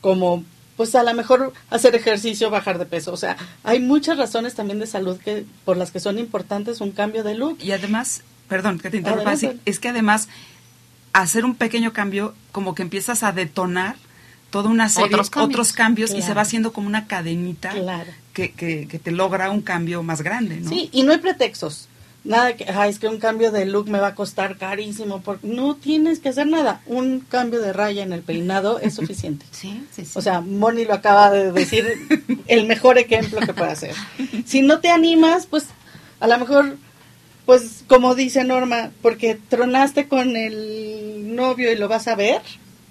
como pues a lo mejor hacer ejercicio, bajar de peso. O sea, hay muchas razones también de salud que por las que son importantes un cambio de look. Y además, perdón que te interrumpa, Adelante. sí, es que además hacer un pequeño cambio como que empiezas a detonar toda una serie Otros cambios. otros cambios y se va haciendo como una cadenita Claro. que, que, que te logra un cambio más grande, ¿no? Sí, y no hay pretextos. Nada que, "Ay, es que un cambio de look me va a costar carísimo. Porque no tienes que hacer nada. Un cambio de raya en el peinado es suficiente. Sí, sí, sí. O sea, Moni lo acaba de decir, el mejor ejemplo que puede hacer. Si no te animas, pues a lo mejor, pues como dice Norma, porque tronaste con el novio y lo vas a ver,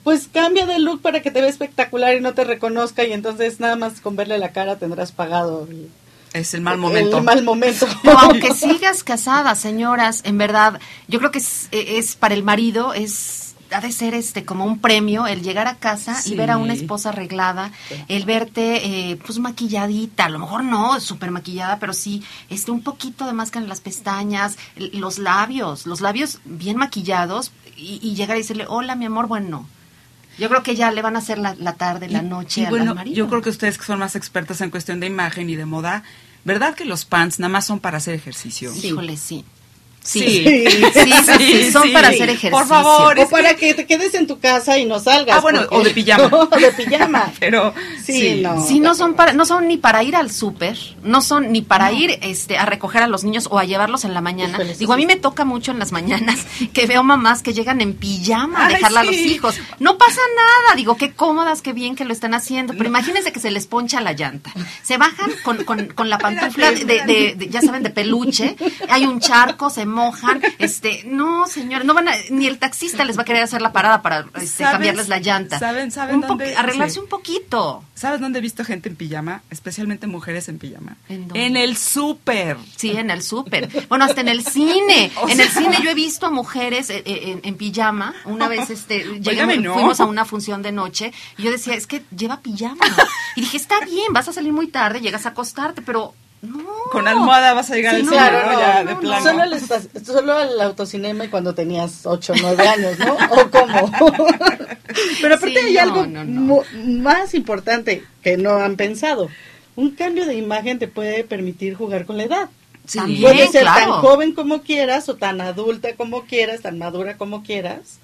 pues cambia de look para que te vea espectacular y no te reconozca y entonces nada más con verle la cara tendrás pagado el, Es el mal momento. el mal momento. O aunque sigas casada, señoras, en verdad, yo creo que es, es para el marido, es ha de ser este como un premio el llegar a casa Sí. y ver a una esposa arreglada, el verte eh, pues maquilladita, a lo mejor no súper maquillada, pero sí este un poquito de máscara en las pestañas, los labios, los labios bien maquillados y, y llegar y decirle, hola mi amor, bueno, yo creo que ya le van a hacer la, la tarde, la noche y bueno, marido. yo creo que ustedes que son más expertas en cuestión de imagen y de moda, ¿verdad que los pants nada más son para hacer ejercicio? Híjole, sí. Sí. Sí, sí, sí, sí, son para hacer ejercicio. Por favor, o para que te quedes en tu casa y no salgas. Ah, bueno, porque- o de pijama. o de pijama. Pero Sí, no. Sí, no son para, no son ni para ir al súper, no son ni para ir este a recoger a los niños o a llevarlos en la mañana. Híjole, Digo, a mí me toca mucho en las mañanas que veo mamás que llegan en pijama a dejarla a los hijos. No pasa nada, digo, qué cómodas, qué bien que lo están haciendo, pero imagínense que se les poncha la llanta. Se bajan con, con, con la pantufla de, de- de- de- ya saben, de peluche, hay un charco, se mojan, este, no, señores, no van a, ni el taxista les va a querer hacer la parada para este, cambiarles la llanta. ¿Saben- saben Un dónde? arreglarse Sí. un poquito. ¿Sabes dónde he visto gente en pijama? Especialmente mujeres en pijama. ¿En dónde? el súper. Sí, en el súper. Bueno, hasta en el cine. O en sea- el cine yo he visto a mujeres eh, eh, en, en pijama. Una vez este, llegué- no. fuimos a una función de noche y yo decía, es que lleva pijama. Y dije, está bien, vas a salir muy tarde, llegas a acostarte, pero no. Con almohada vas a llegar Sí, al no, cine, Claro, ¿no? no, Ya, no, de no, plano. Solo, al esta- solo al autocinema y cuando tenías 8 o 9 años, ¿no? ¿O cómo? Pero aparte Sí, hay no, algo no, no. mu- más importante que no han pensado. Un cambio de imagen te puede permitir jugar con la edad. Sí. Puedes ser claro. tan joven como quieras o tan adulta como quieras, tan madura como quieras.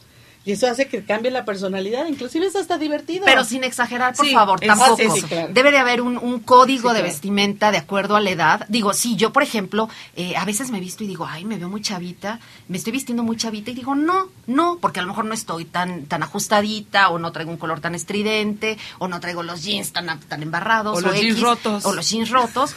Y eso hace que cambie la personalidad, inclusive es hasta divertido. Pero sin exagerar, por Sí, favor, es- tampoco. sí, sí, claro. Debe de haber un, un código de claro. vestimenta de acuerdo a la edad. Digo, sí, yo, por ejemplo, eh, a veces me visto y digo, ay, me veo muy chavita, me estoy vistiendo muy chavita y digo, no, no, porque a lo mejor no estoy tan, tan ajustadita o no traigo un color tan estridente o no traigo los jeans tan, tan embarrados O los jeans rotos. O los jeans rotos.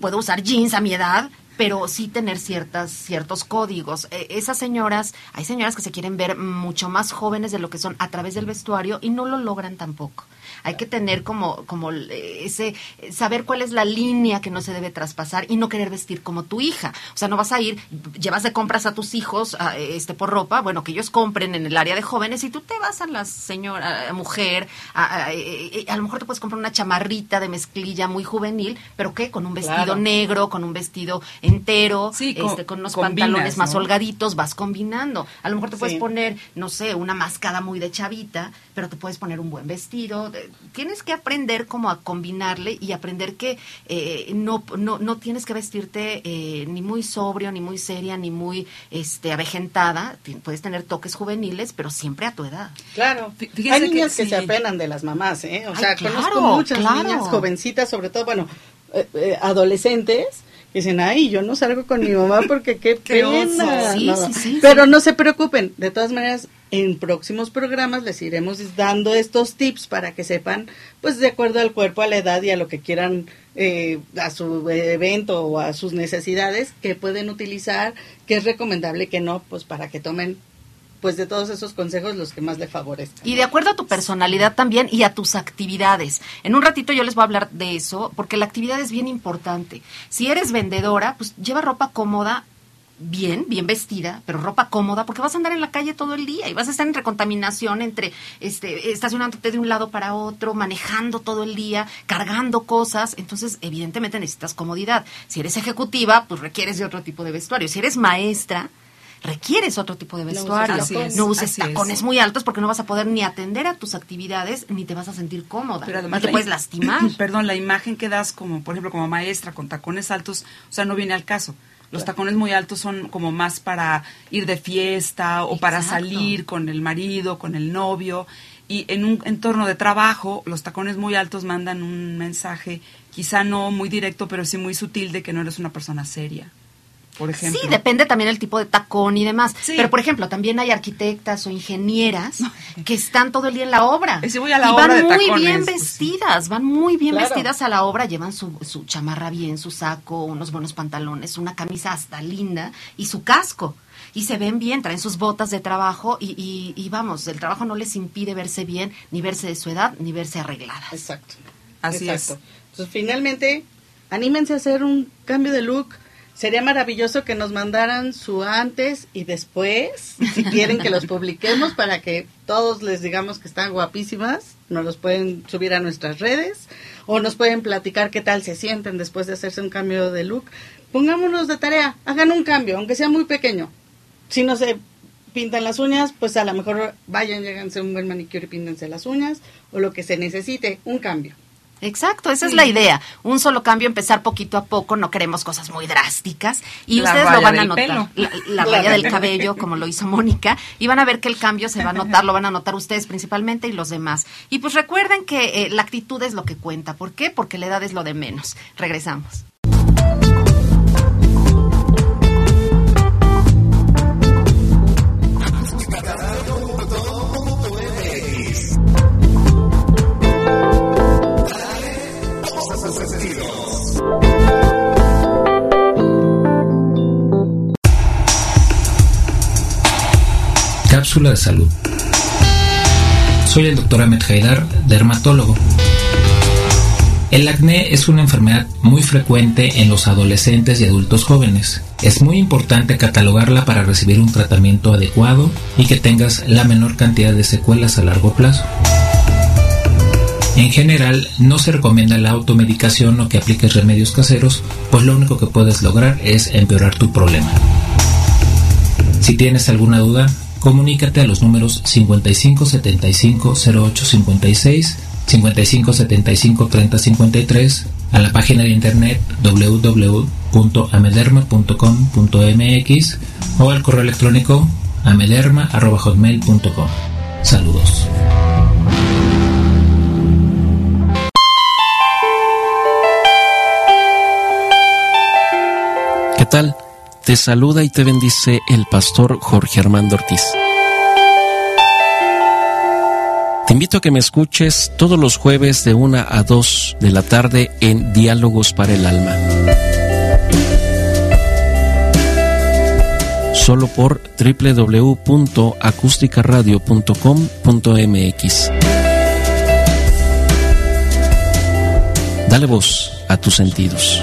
Puedo usar jeans a mi edad, pero sí tener ciertas ciertos códigos. Eh, esas señoras, hay señoras que se quieren ver mucho más jóvenes de lo que son a través del vestuario y no lo logran tampoco. Hay que tener como como ese saber cuál es la línea que no se debe traspasar y no querer vestir como tu hija. O sea, no vas a ir llevas de compras a tus hijos a, este por ropa, bueno, que ellos compren en el área de jóvenes y tú te vas a la señora a mujer, a, a- eh, a lo mejor te puedes comprar una chamarrita de mezclilla muy juvenil, pero qué con un vestido Claro. negro, con un vestido entero, Sí, co- este, con unos combinas, pantalones más ¿no? holgaditos, vas combinando. A lo mejor te puedes Sí. poner, no sé, una mascada muy de chavita, pero te puedes poner un buen vestido. Eh, Tienes que aprender como a combinarle y aprender que eh, no, no, no tienes que vestirte eh, ni muy sobrio, ni muy seria, ni muy este, avejentada. Puedes tener toques juveniles, pero siempre a tu edad. Claro, hay niñas que que, se sí. apenan de las mamás, ¿eh? O Ay, sea, claro, conozco muchas claro. niñas jovencitas, sobre todo, bueno, eh, eh, adolescentes, que dicen, ay, yo no salgo con mi mamá porque qué pena. oso. Sí, No, sí, sí, Pero no se preocupen, de todas maneras, en próximos programas les iremos dando estos tips para que sepan, pues de acuerdo al cuerpo, a la edad y a lo que quieran, eh, a su evento o a sus necesidades, que pueden utilizar, que es recomendable que no, pues para que tomen, pues de todos esos consejos los que más le favorezcan. Y de acuerdo a tu personalidad también y a tus actividades. En un ratito yo les voy a hablar de eso, porque la actividad es bien importante. Si eres vendedora, pues lleva ropa cómoda, bien, bien vestida, pero ropa cómoda, porque vas a andar en la calle todo el día y vas a estar entre contaminación, entre este, estacionándote de un lado para otro, manejando todo el día, cargando cosas. Entonces, evidentemente necesitas comodidad. Si eres ejecutiva, pues requieres de otro tipo de vestuario. Si eres maestra, requieres otro tipo de vestuario. Así es, no uses así es. tacones muy altos porque no vas a poder ni atender a tus actividades ni te vas a sentir cómoda. Pero y además te la- puedes lastimar. Perdón, la imagen que das como, por ejemplo, como maestra con tacones altos, o sea, no viene al caso. Los tacones muy altos son como más para ir de fiesta o para salir con el marido, con el novio. Y en un entorno de trabajo, los tacones muy altos mandan un mensaje, quizá no muy directo, pero sí muy sutil de que no eres una persona seria. Por ejemplo. Sí, depende también el tipo de tacón y demás. Sí. Pero, por ejemplo, también hay arquitectas o ingenieras que están todo el día en la obra. Y si voy a la y obra van de muy tacones, bien pues, sí. vestidas, van muy bien Claro. vestidas a la obra, llevan su, su chamarra bien, su saco, unos buenos pantalones, una camisa hasta linda y su casco. Y se ven bien, traen sus botas de trabajo y, y, y vamos, el trabajo no les impide verse bien, ni verse de su edad, ni verse arregladas. Exacto. Así Exacto. Entonces, finalmente, anímense a hacer un cambio de look. Sería maravilloso que nos mandaran su antes y después, si quieren que los publiquemos para que todos les digamos que están guapísimas. Nos los pueden subir a nuestras redes o nos pueden platicar qué tal se sienten después de hacerse un cambio de look. Pongámonos de tarea, hagan un cambio, aunque sea muy pequeño. Si no se pintan las uñas, pues a lo mejor vayan, lléganse un buen manicure y píntense las uñas o lo que se necesite, un cambio. Exacto, esa es la idea. Un solo cambio, empezar poquito a poco, no queremos cosas muy drásticas. Y La ustedes lo van a notar. pelo. La, la La raya del cabello, como lo hizo Mónica. Y van a ver que el cambio se va a notar, lo van a notar ustedes principalmente y los demás. Y pues recuerden que eh, la actitud es lo que cuenta. ¿Por qué? Porque la edad es lo de menos. Regresamos. De salud. Soy el Dr. Ahmed Haidar, dermatólogo. El acné es una enfermedad muy frecuente en los adolescentes y adultos jóvenes. Es muy importante catalogarla para recibir un tratamiento adecuado y que tengas la menor cantidad de secuelas a largo plazo. En general, no se recomienda la automedicación o que apliques remedios caseros, pues lo único que puedes lograr es empeorar tu problema. Si tienes alguna duda, comunícate a los números 55 75 08 56, 55 75 30 53, a la página de internet www.amederma.com.mx o al correo electrónico amederma.hotmail.com. Saludos. ¿Qué tal? Te saluda y te bendice el pastor Jorge Armando Ortiz. Te invito a que me escuches todos los jueves de 1 a 2 de la tarde en Diálogos para el Alma. Solo por www.acusticaradio.com.mx. Dale voz a tus sentidos.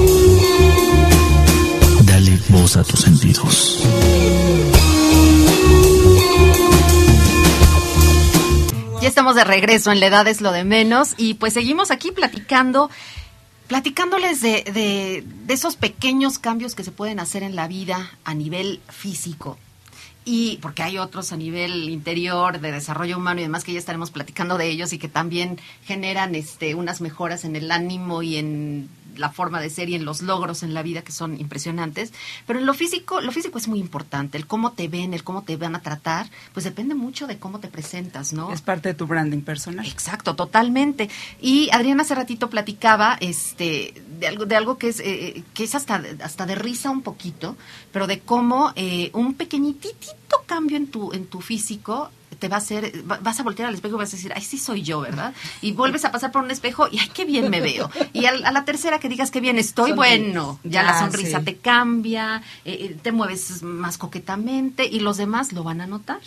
Dale voz a tus sentidos. Ya estamos de regreso en La Edad es lo de menos y pues seguimos aquí platicando, platicándoles de, de, de esos pequeños cambios que se pueden hacer en la vida a nivel físico y porque hay otros a nivel interior de desarrollo humano y demás que ya estaremos platicando de ellos y que también generan este unas mejoras en el ánimo y en la forma de ser y en los logros en la vida que son impresionantes, pero en lo físico, lo físico es muy importante, el cómo te ven, el cómo te van a tratar, pues depende mucho de cómo te presentas, ¿no? Es parte de tu branding personal. Exacto, totalmente. Y Adriana hace ratito platicaba este de algo de algo que es eh, que es hasta hasta de risa un poquito, pero de cómo eh, un pequeñitito cambio en tu en tu físico te va a hacer, vas a voltear al espejo y vas a decir, ay, sí soy yo, ¿verdad? Y vuelves a pasar por un espejo y, ay, qué bien me veo. Y a, la tercera que digas, qué bien estoy, bueno, ya la sonrisa te cambia, eh, te mueves más coquetamente y los demás lo van a notar.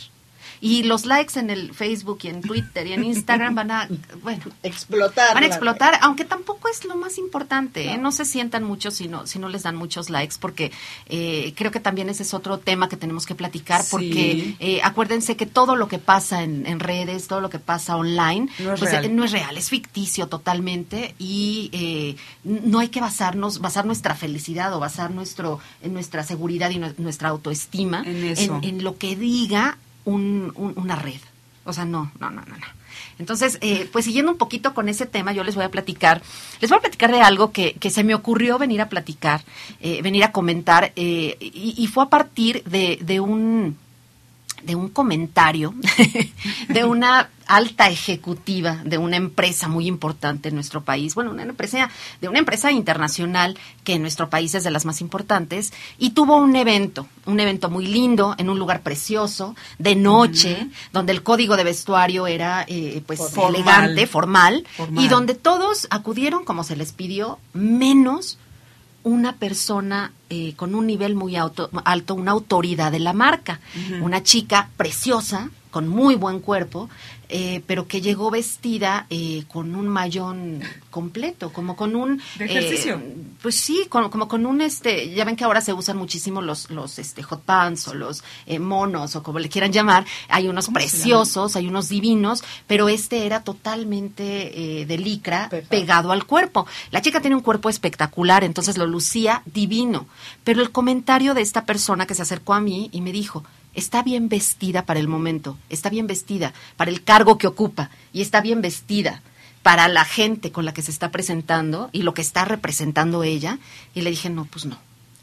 Y los likes en el Facebook y en Twitter y en Instagram van a, bueno, explotar. Van a explotar, aunque tampoco es lo más importante. ¿eh? No. se sientan mucho si no, si no les dan muchos likes, porque eh, creo que también ese es otro tema que tenemos que platicar, porque eh, acuérdense que todo lo que pasa en, en, redes, todo lo que pasa online, no es, pues, real. no es real, es ficticio totalmente y no hay que basarnos, basar nuestra felicidad o basar nuestro, en nuestra seguridad y nuestra autoestima en, en lo que diga un, un, una red. O sea, no, no, no, no, no. Entonces, eh, pues siguiendo un poquito con ese tema, yo les voy a platicar, les voy a platicar de algo que, que se me ocurrió venir a platicar, eh, venir a comentar, eh, y, y, fue a partir de, de un de un comentario de una alta ejecutiva de una empresa muy importante en nuestro país, bueno, una empresa de una empresa internacional que en nuestro país es de las más importantes y tuvo un evento, un evento muy lindo en un lugar precioso de noche, uh -huh. donde el código de vestuario era eh, pues formal. elegante, formal, formal, y donde todos acudieron como se les pidió, menos una persona eh, con un nivel muy auto, alto, una autoridad de la marca, uh -huh. una chica preciosa, con muy buen cuerpo, eh, pero que llegó vestida eh, con un mayón completo, como con un ¿De ejercicio? Eh, pues sí, con, como con un este, ya ven que ahora se usan muchísimo los los este hot pants o los eh, monos o como le quieran llamar, hay unos preciosos, hay unos divinos, pero este era totalmente eh, de licra Perfecto. pegado al cuerpo. La chica tiene un cuerpo espectacular, entonces lo lucía divino, pero el comentario de esta persona que se acercó a mí y me dijo, está bien vestida para el momento, está bien vestida para el cargo que ocupa y está bien vestida para la gente con la que se está presentando y lo que está representando ella. Y le dije, no, pues no.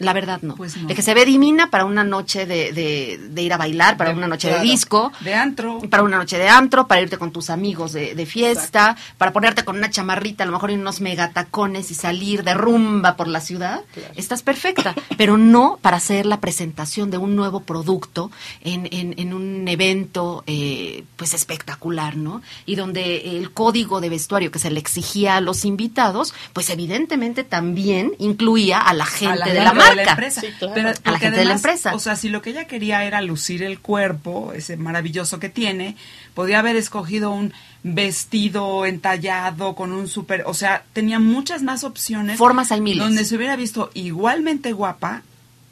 La verdad no. Pues no. De que se ve divina para una noche de, de, de ir a bailar, para de, una noche claro, de disco. De antro. Para una noche de antro, para irte con tus amigos de, fiesta, Exacto. para ponerte con una chamarrita, a lo mejor en unos megatacones y salir de rumba por la ciudad. Claro. Estás perfecta, pero no para hacer la presentación de un nuevo producto en, en, en un evento eh, pues espectacular, ¿no? Y donde el código de vestuario que se le exigía a los invitados, pues evidentemente también incluía a la gente a la de la marca de la marca. empresa. Sí, claro. Pero A la porque gente de la además, empresa. O sea, si lo que ella quería era lucir el cuerpo, ese maravilloso que tiene, podía haber escogido un vestido entallado con un súper, o sea, tenía muchas más opciones. Formas hay miles. Donde se hubiera visto igualmente guapa,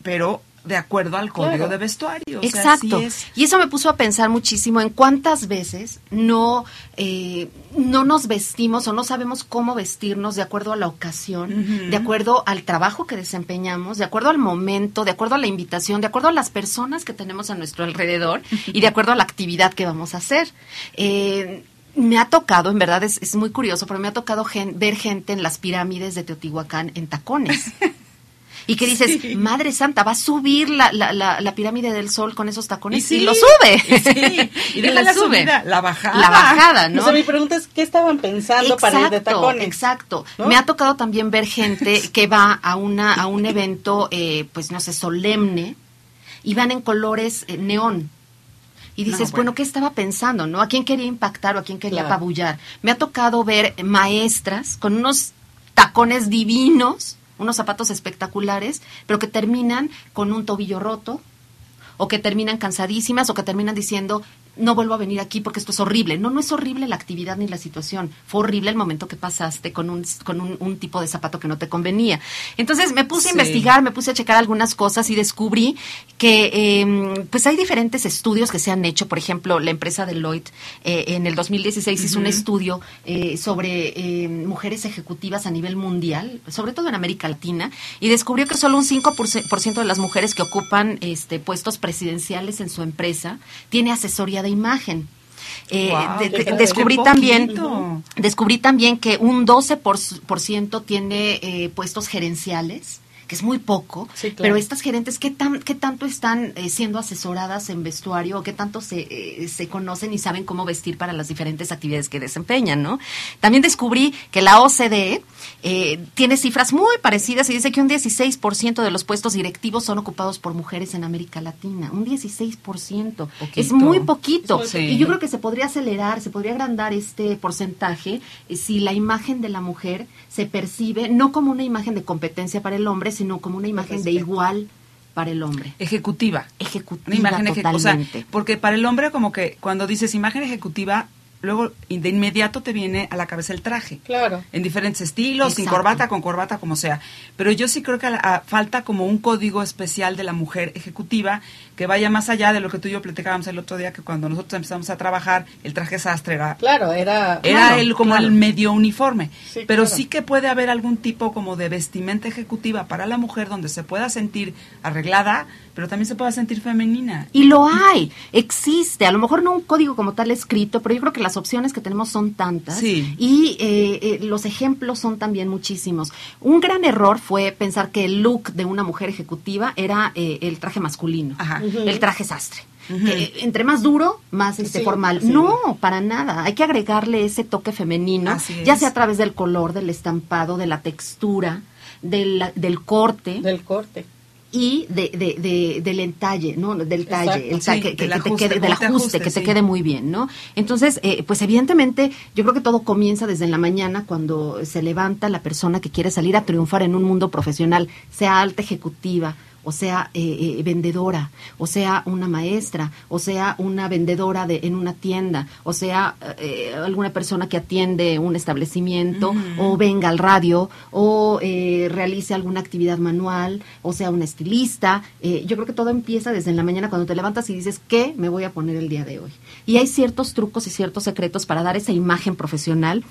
pero de acuerdo al código Claro. de vestuario. o sea, Exacto. es- Y eso me puso a pensar muchísimo en cuántas veces no, eh, no nos vestimos o no sabemos cómo vestirnos de acuerdo a la ocasión, de acuerdo al trabajo que desempeñamos, de acuerdo al momento, de acuerdo a la invitación, de acuerdo a las personas que tenemos a nuestro alrededor y de acuerdo a la actividad que vamos a hacer. Eh, me ha tocado, en verdad es, es muy curioso, pero me ha tocado gen- ver gente en las pirámides de Teotihuacán en tacones. Y que dices, Sí. Madre Santa, va a subir la, la, la, la pirámide del sol con esos tacones y, sí, lo sube. y sí, y deja la la sube. subida, la bajada. La bajada, ¿no? O sea, mi pregunta es, ¿qué estaban pensando para ir de tacones? Exacto. ¿No? Me ha tocado también ver gente que va a una a un evento, eh, pues no sé, solemne y van en colores eh, neón. Y dices, No, bueno. bueno. ¿qué estaba pensando? ¿No? ¿A quién quería impactar o a quién quería Claro. apabullar? Me ha tocado ver maestras con unos tacones divinos, unos zapatos espectaculares, pero que terminan con un tobillo roto, o que terminan cansadísimas o que terminan diciendo no vuelvo a venir aquí porque esto es horrible. No, no es horrible la actividad ni la situación. Fue horrible el momento que pasaste con un, con un, un tipo de zapato que no te convenía. Entonces me puse a investigar, me puse a checar algunas cosas y descubrí que eh, pues hay diferentes estudios que se han hecho. Por ejemplo, la empresa Deloitte eh, en el 2016 hizo un estudio eh, sobre eh, mujeres ejecutivas a nivel mundial, sobre todo en América Latina, y descubrió que solo un 5% de las mujeres que ocupan este, puestos presidenciales en su empresa tiene asesoría de imagen. Eh, de- de- descubrí también poquito. descubrí también que un 12% por, por ciento tiene eh, puestos gerenciales que es muy poco, Sí, claro. pero estas gerentes, ¿qué, tan, qué tanto están eh, siendo asesoradas en vestuario o qué tanto se, eh, se conocen y saben cómo vestir para las diferentes actividades que desempeñan, ¿no? También descubrí que la OCDE eh, tiene cifras muy parecidas y dice que un 16% de los puestos directivos son ocupados por mujeres en América Latina, un 16%. Es muy poquito. Y yo creo que se podría acelerar, se podría agrandar este porcentaje si la imagen de la mujer se percibe no como una imagen de competencia para el hombre, sino como una imagen de igual para el hombre. Ejecutiva. Ejecutiva Una imagen ejecutiva. O sea, totalmente. porque para el hombre como que cuando dices imagen ejecutiva, luego de inmediato te viene a la cabeza el traje. Claro. En diferentes estilos, sin Exacto. corbata, con corbata, como sea. Pero yo sí creo que a la- a- falta como un código especial de la mujer ejecutiva que vaya más allá de lo que tú y yo platicábamos el otro día, que cuando nosotros empezamos a trabajar, el traje sastre era Claro, era... era claro, el como claro. el medio uniforme. Sí, pero claro. sí que puede haber algún tipo como de vestimenta ejecutiva para la mujer donde se pueda sentir arreglada, pero también se pueda sentir femenina. Y lo hay, existe, a lo mejor no un código como tal escrito, pero yo creo que las opciones que tenemos son tantas Sí. y eh, eh, los ejemplos son también muchísimos. Un gran error fue pensar que el look de una mujer ejecutiva era eh, el traje masculino, Ajá. el traje sastre. Que, eh, entre más duro, más este Sí, formal. sí. No, para nada. Hay que agregarle ese toque femenino, Así ya es. sea a través del color, del estampado, de la textura, del, del corte Del corte. Y de, de, de- del entalle, ¿no? Del talle, Exacto, el sí, que, que- te quede, del ajuste, ajuste, que te quede muy bien, ¿no? Entonces, eh, pues evidentemente, yo creo que todo comienza desde la mañana cuando se levanta la persona que quiere salir a triunfar en un mundo profesional, sea alta ejecutiva, o sea eh, eh, vendedora, o sea una maestra, o sea una vendedora de, en una tienda, o sea eh, alguna persona que atiende un establecimiento, o venga al radio, o eh, realice alguna actividad manual, o sea una estilista. Eh, yo creo que todo empieza desde en la mañana cuando te levantas y dices, ¿qué me voy a poner el día de hoy? Y hay ciertos trucos y ciertos secretos para dar esa imagen profesional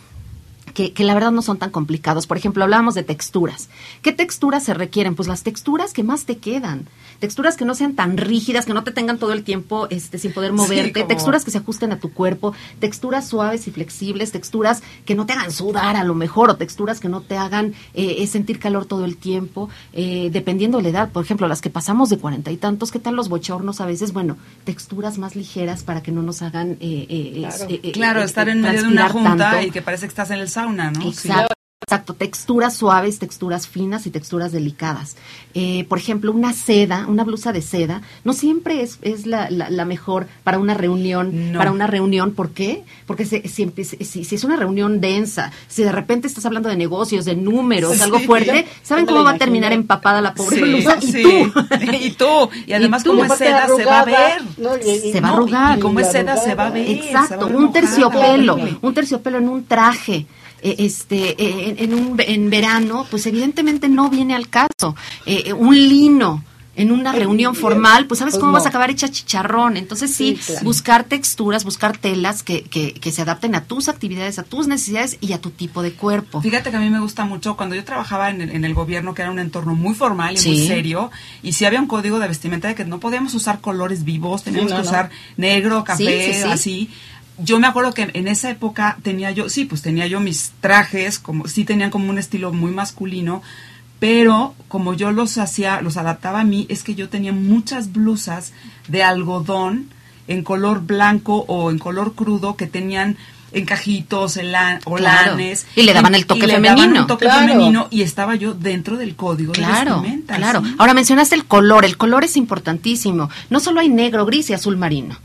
que, que la verdad no son tan complicados. Por ejemplo, hablábamos de texturas. ¿Qué texturas se requieren? Pues las texturas que más te quedan. Texturas que no sean tan rígidas, que no te tengan todo el tiempo este, sin poder moverte. como- Texturas que se ajusten a tu cuerpo. Texturas suaves y flexibles. Texturas que no te hagan sudar a lo mejor. O texturas que no te hagan eh, sentir calor todo el tiempo. Eh, dependiendo de la edad. Por ejemplo, las que pasamos de cuarenta y tantos, ¿qué tal los bochornos a veces? Bueno, texturas más ligeras para que no nos hagan... eh, eh, Claro. eh, eh, Claro, eh, estar en medio de una junta tanto. y que parece que estás en el sauna, ¿no? Sí. Exacto. Exacto, texturas suaves, texturas finas y texturas delicadas. Eh, por ejemplo, una seda, una blusa de seda, no siempre es, es la, la, la mejor para una reunión. No. Para una reunión, ¿por qué? Porque se- siempre, si, si es una reunión densa, si de repente estás hablando de negocios, de números, Sí. algo fuerte, ¿saben cómo va a terminar empapada la pobre Sí, blusa? Y tú. y tú. Y además, tú. como es seda, se va a ver. arrugada, ¿no? Y- y- Se va a arrugar. Y como es seda, se va a ver. se va a Exacto, un terciopelo, un terciopelo en un traje. Eh, Este, eh, en, en un, en verano, pues evidentemente no viene al caso. Eh, eh, un lino en una reunión formal, pues sabes Pues cómo no. vas a acabar hecha chicharrón. Entonces sí, Sí, claro. buscar texturas, buscar telas que, que, que se adapten a tus actividades, a tus necesidades y a tu tipo de cuerpo. Fíjate que a mí me gusta mucho cuando yo trabajaba en el, en el gobierno, que era un entorno muy formal y Sí. muy serio, y si había un código de vestimenta de que no podíamos usar colores vivos, teníamos Sí, no, que no. usar negro, café, Sí, sí, sí. así. Yo me acuerdo que en esa época tenía yo, sí, pues tenía yo mis trajes, como sí tenían como un estilo muy masculino, pero como yo los hacía, los adaptaba a mí, es que yo tenía muchas blusas de algodón en color blanco o en color crudo que tenían encajitos, elan, olanes. Y le daban el toque y le daban femenino. un toque Claro. femenino y estaba yo dentro del código de Claro, vestimenta. claro. ¿sí? Ahora mencionaste el color. El color es importantísimo. No solo hay negro, gris y azul marino.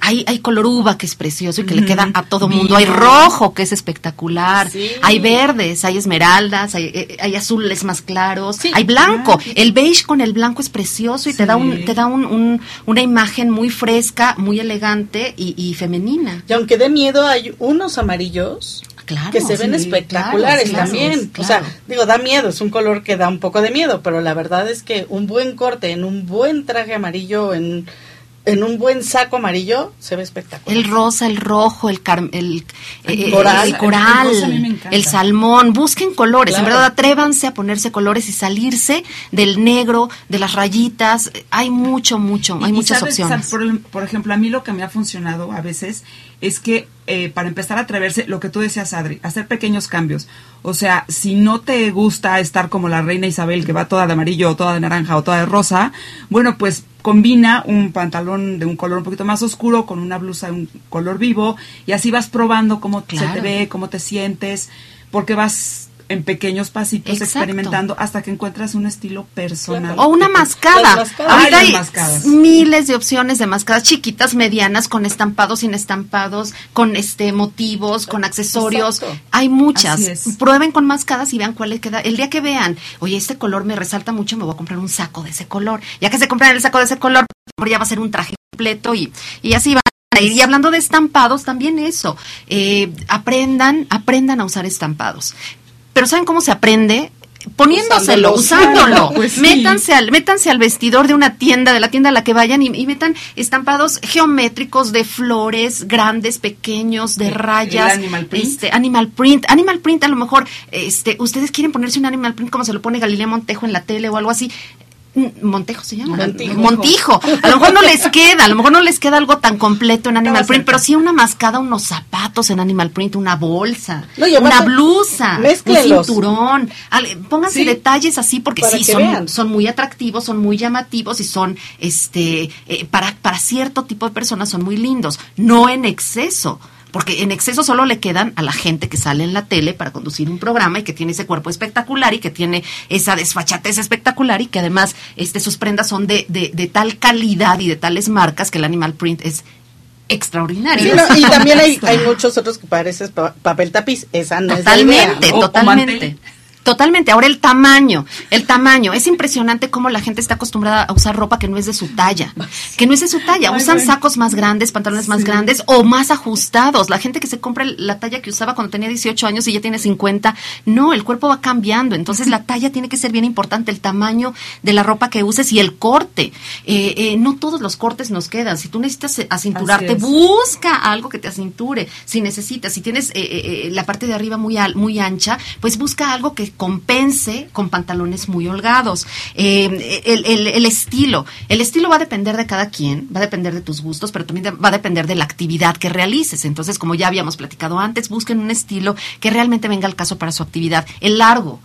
Hay, hay color uva que es precioso y que le queda a todo mundo. Hay rojo que es espectacular. Sí. Hay verdes, hay esmeraldas, hay, eh, hay azules más claros. Sí. Hay blanco. Ah, El beige con el blanco es precioso y te da, un, te da un, un- una imagen muy fresca, muy elegante y, y femenina. Y aunque dé miedo, hay unos amarillos Claro. que se ven sí, espectaculares claro, también. claro. O sea, digo, da miedo, es un color que da un poco de miedo, pero la verdad es que un buen corte en un buen traje amarillo, en, en un buen saco amarillo, se ve espectacular. El rosa, el rojo, el, car- el, El eh, coral. el coral, El encanta. el salmón. Busquen colores, en verdad atrévanse a ponerse colores y salirse del negro, de las rayitas. Hay mucho, mucho, hay Y- muchas sabes, opciones. por, por ejemplo, a mí lo que me ha funcionado a veces es que eh, para empezar a atreverse, lo que tú decías, Adri, hacer pequeños cambios. O sea, si no te gusta estar como la reina Isabel, que va toda de amarillo, o toda de naranja, o toda de rosa, bueno, pues combina un pantalón de un color un poquito más oscuro con una blusa de un color vivo y así vas probando cómo se te ve, cómo te sientes, porque vas en pequeños pasitos Exacto. experimentando hasta que encuentras un estilo personal. O una mascada. Ahorita Ay, hay mascadas. miles de opciones de mascadas chiquitas, medianas, con estampados, sin estampados, con este motivos, con accesorios. Exacto. Hay muchas. Prueben con mascadas y vean cuál les queda. El día que vean, oye, este color me resalta mucho, me voy a comprar un saco de ese color. Ya que se compran el saco de ese color, ya va a ser un traje completo y, y así van. a ir. Y hablando de estampados, también eso. Eh, aprendan, aprendan a usar estampados. Pero ¿saben cómo se aprende? Poniéndoselo, Usándolo. usándolo. Pues sí. métanse, al, métanse al vestidor de una tienda, de la tienda a la que vayan y, y metan estampados geométricos de flores, grandes, pequeños, de rayas. el animal print. Este, animal print. Animal print, a lo mejor, este, ustedes quieren ponerse un animal print como se lo pone Galilea Montejo en la tele o algo así. Montejo se llama. Montijo. Montijo. A lo mejor no les queda, a lo mejor no les queda algo tan completo en Animal Print, pero sí una mascada, unos zapatos en Animal Print, una bolsa, No, una blusa, un cinturón. Pónganse Sí. detalles así porque Para sí, son muy atractivos, son muy llamativos y son, este, eh, para, para cierto tipo de personas son muy lindos. No en exceso. Porque en exceso solo le quedan a la gente que sale en la tele para conducir un programa y que tiene ese cuerpo espectacular y que tiene esa desfachatez espectacular y que además este, sus prendas son de, de, de tal calidad y de tales marcas que el animal print es extraordinario. Sí, no, y también hay, hay muchos otros que parecen pa- papel tapiz. Esa no Totalmente, es la idea. O- o totalmente. Totalmente. Ahora el tamaño, el tamaño. Es impresionante cómo la gente está acostumbrada a usar ropa que no es de su talla, que no es de su talla. Usan sacos más grandes, pantalones más grandes o más ajustados. La gente que se compra la talla que usaba cuando tenía 18 años y ya tiene 50, no, el cuerpo va cambiando. Entonces la talla tiene que ser bien importante, el tamaño de la ropa que uses y el corte. Eh, eh, no todos los cortes nos quedan. Si tú necesitas acinturarte, busca algo que te acinture. Si necesitas, si tienes eh, eh, eh, la parte de arriba muy, al- muy ancha, pues busca algo que compense con pantalones muy holgados. Eh, el, el- el estilo. El estilo va a depender de cada quien, va a depender de tus gustos, pero también va a depender de la actividad que realices. Entonces, como ya habíamos platicado antes, busquen un estilo que realmente venga al caso para su actividad. El largo.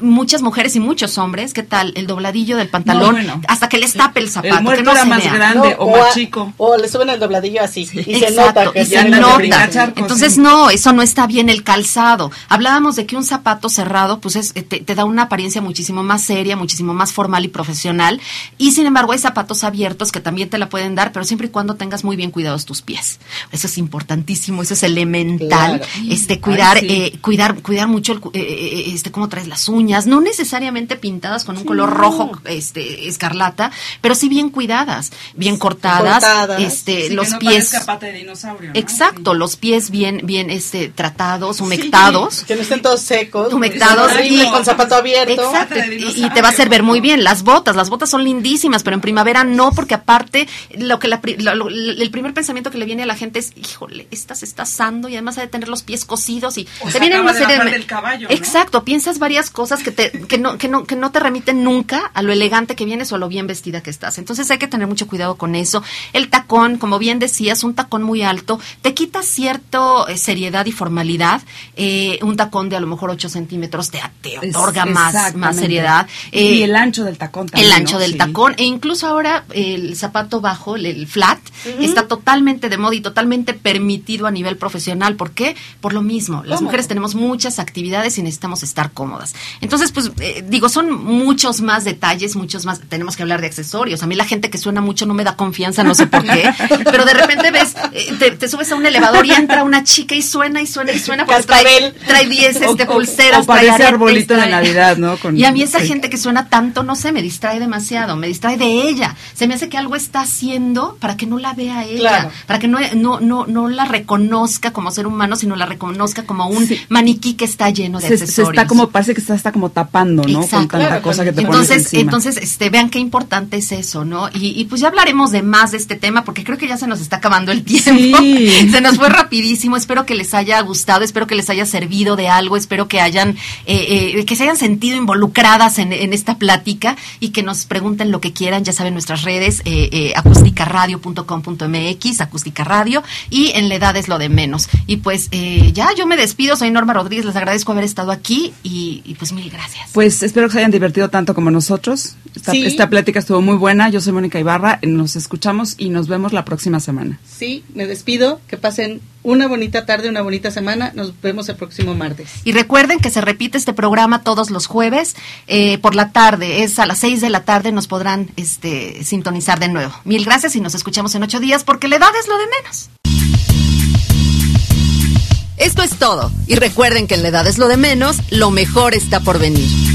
Muchas mujeres y muchos hombres, ¿qué tal? El dobladillo del pantalón No, bueno. hasta que les tape el zapato. El muerto que no era se más vea. grande o, más chico. O le suben el dobladillo así y se Exacto, nota que y se nota. Entonces, sí. no, eso no está bien el calzado. Hablábamos de que un zapato cerrado, pues es- te, te da una apariencia muchísimo más seria, muchísimo más formal y profesional. Y sin embargo, hay zapatos abiertos que también te la pueden dar, pero siempre y cuando tengas muy bien cuidados tus pies. Eso es importantísimo, eso es elemental. Claro. Este, cuidar, Ay, sí. eh, cuidar, cuidar mucho el eh, eh, este, cómo traes las uñas, no necesariamente pintadas con un color rojo, este, escarlata, pero sí bien cuidadas, bien cortadas, Cortadas. este, Sí, los que no pies. pata de dinosaurio, ¿no? Exacto, los pies bien, bien, este, tratados, humectados. Que no estén todos secos. Humectados y- con zapato abierto. Exacto, y, te va a hacer ver muy bien las botas. Las botas son lindísimas, pero en primavera no, porque aparte lo que la pri- lo- lo- el primer pensamiento que le viene a la gente es, híjole, esta se está asando y además ha de tener los pies cosidos y O te se vienen una serie del caballo, ¿no? Exacto, piensas varias cosas que te que no que no que no te remiten nunca a lo elegante que vienes o a lo bien vestida que estás. Entonces hay que tener mucho cuidado con eso. El tacón, como bien decías, un tacón muy alto te quita cierto eh, seriedad y formalidad. Eh, un tacón de a lo mejor 8 centímetros te, te Es- otorga más, más seriedad. y Eh, el ancho del tacón también. el ancho ¿no? del Sí. tacón e incluso ahora el zapato bajo, el, el flat, está totalmente de moda y totalmente permitido a nivel profesional. ¿Por qué? Por lo mismo. Las mujeres tenemos muchas actividades y necesitamos estar cómodas. Entonces, pues eh, digo, son muchos más detalles, muchos más. Tenemos que hablar de accesorios. A mí la gente que suena mucho no me da confianza, no sé por qué. pero de repente ves, eh, te, te subes a un elevador y entra una chica y suena y suena y suena. porque trae, Cascabel. trae 10 este, pulseras. o parece trae arbolito de Navidad, ¿no? Con- y a mí esa sí. gente que suena tanto, no sé, me distrae demasiado, me distrae de ella. Se me hace que algo está haciendo para que no la vea ella, Claro. para que no, no, no, no la reconozca como ser humano, sino la reconozca como un Sí. maniquí que está lleno de Se, se accesorios. está como, parece que se está como tapando, ¿no? Exacto. Con tanta Claro, cosa que te entonces, pones encima. entonces, este, vean qué importante es eso, ¿no? Y, y pues ya hablaremos de más de este tema, porque creo que ya se nos está acabando el tiempo. Sí. se nos fue rapidísimo. Espero que les haya gustado, espero que les haya servido de algo, espero que hayan, eh, eh, que se hayan sentido involucradas en, en esta plática y que nos pregunten lo que quieran. Ya saben nuestras redes, eh, eh, acústicaradio.com.mx, acústica radio, y en la edad es lo de menos. Y pues eh, ya yo me despido, soy Norma Rodríguez, les agradezco haber estado aquí y, y pues mil gracias. Pues espero que se hayan divertido tanto como nosotros. Esta, Sí. esta plática estuvo muy buena. Yo soy Mónica Ibarra. Nos escuchamos y nos vemos la próxima semana. Sí, me despido. Que pasen una bonita tarde, una bonita semana. Nos vemos el próximo martes. Y recuerden que se repite este programa todos los jueves eh, por la tarde. Es a las seis de la tarde nos podrán este, sintonizar de nuevo. Mil gracias y nos escuchamos en ocho días porque la edad es lo de menos. Esto es todo. Y recuerden que en la edad es lo de menos, lo mejor está por venir.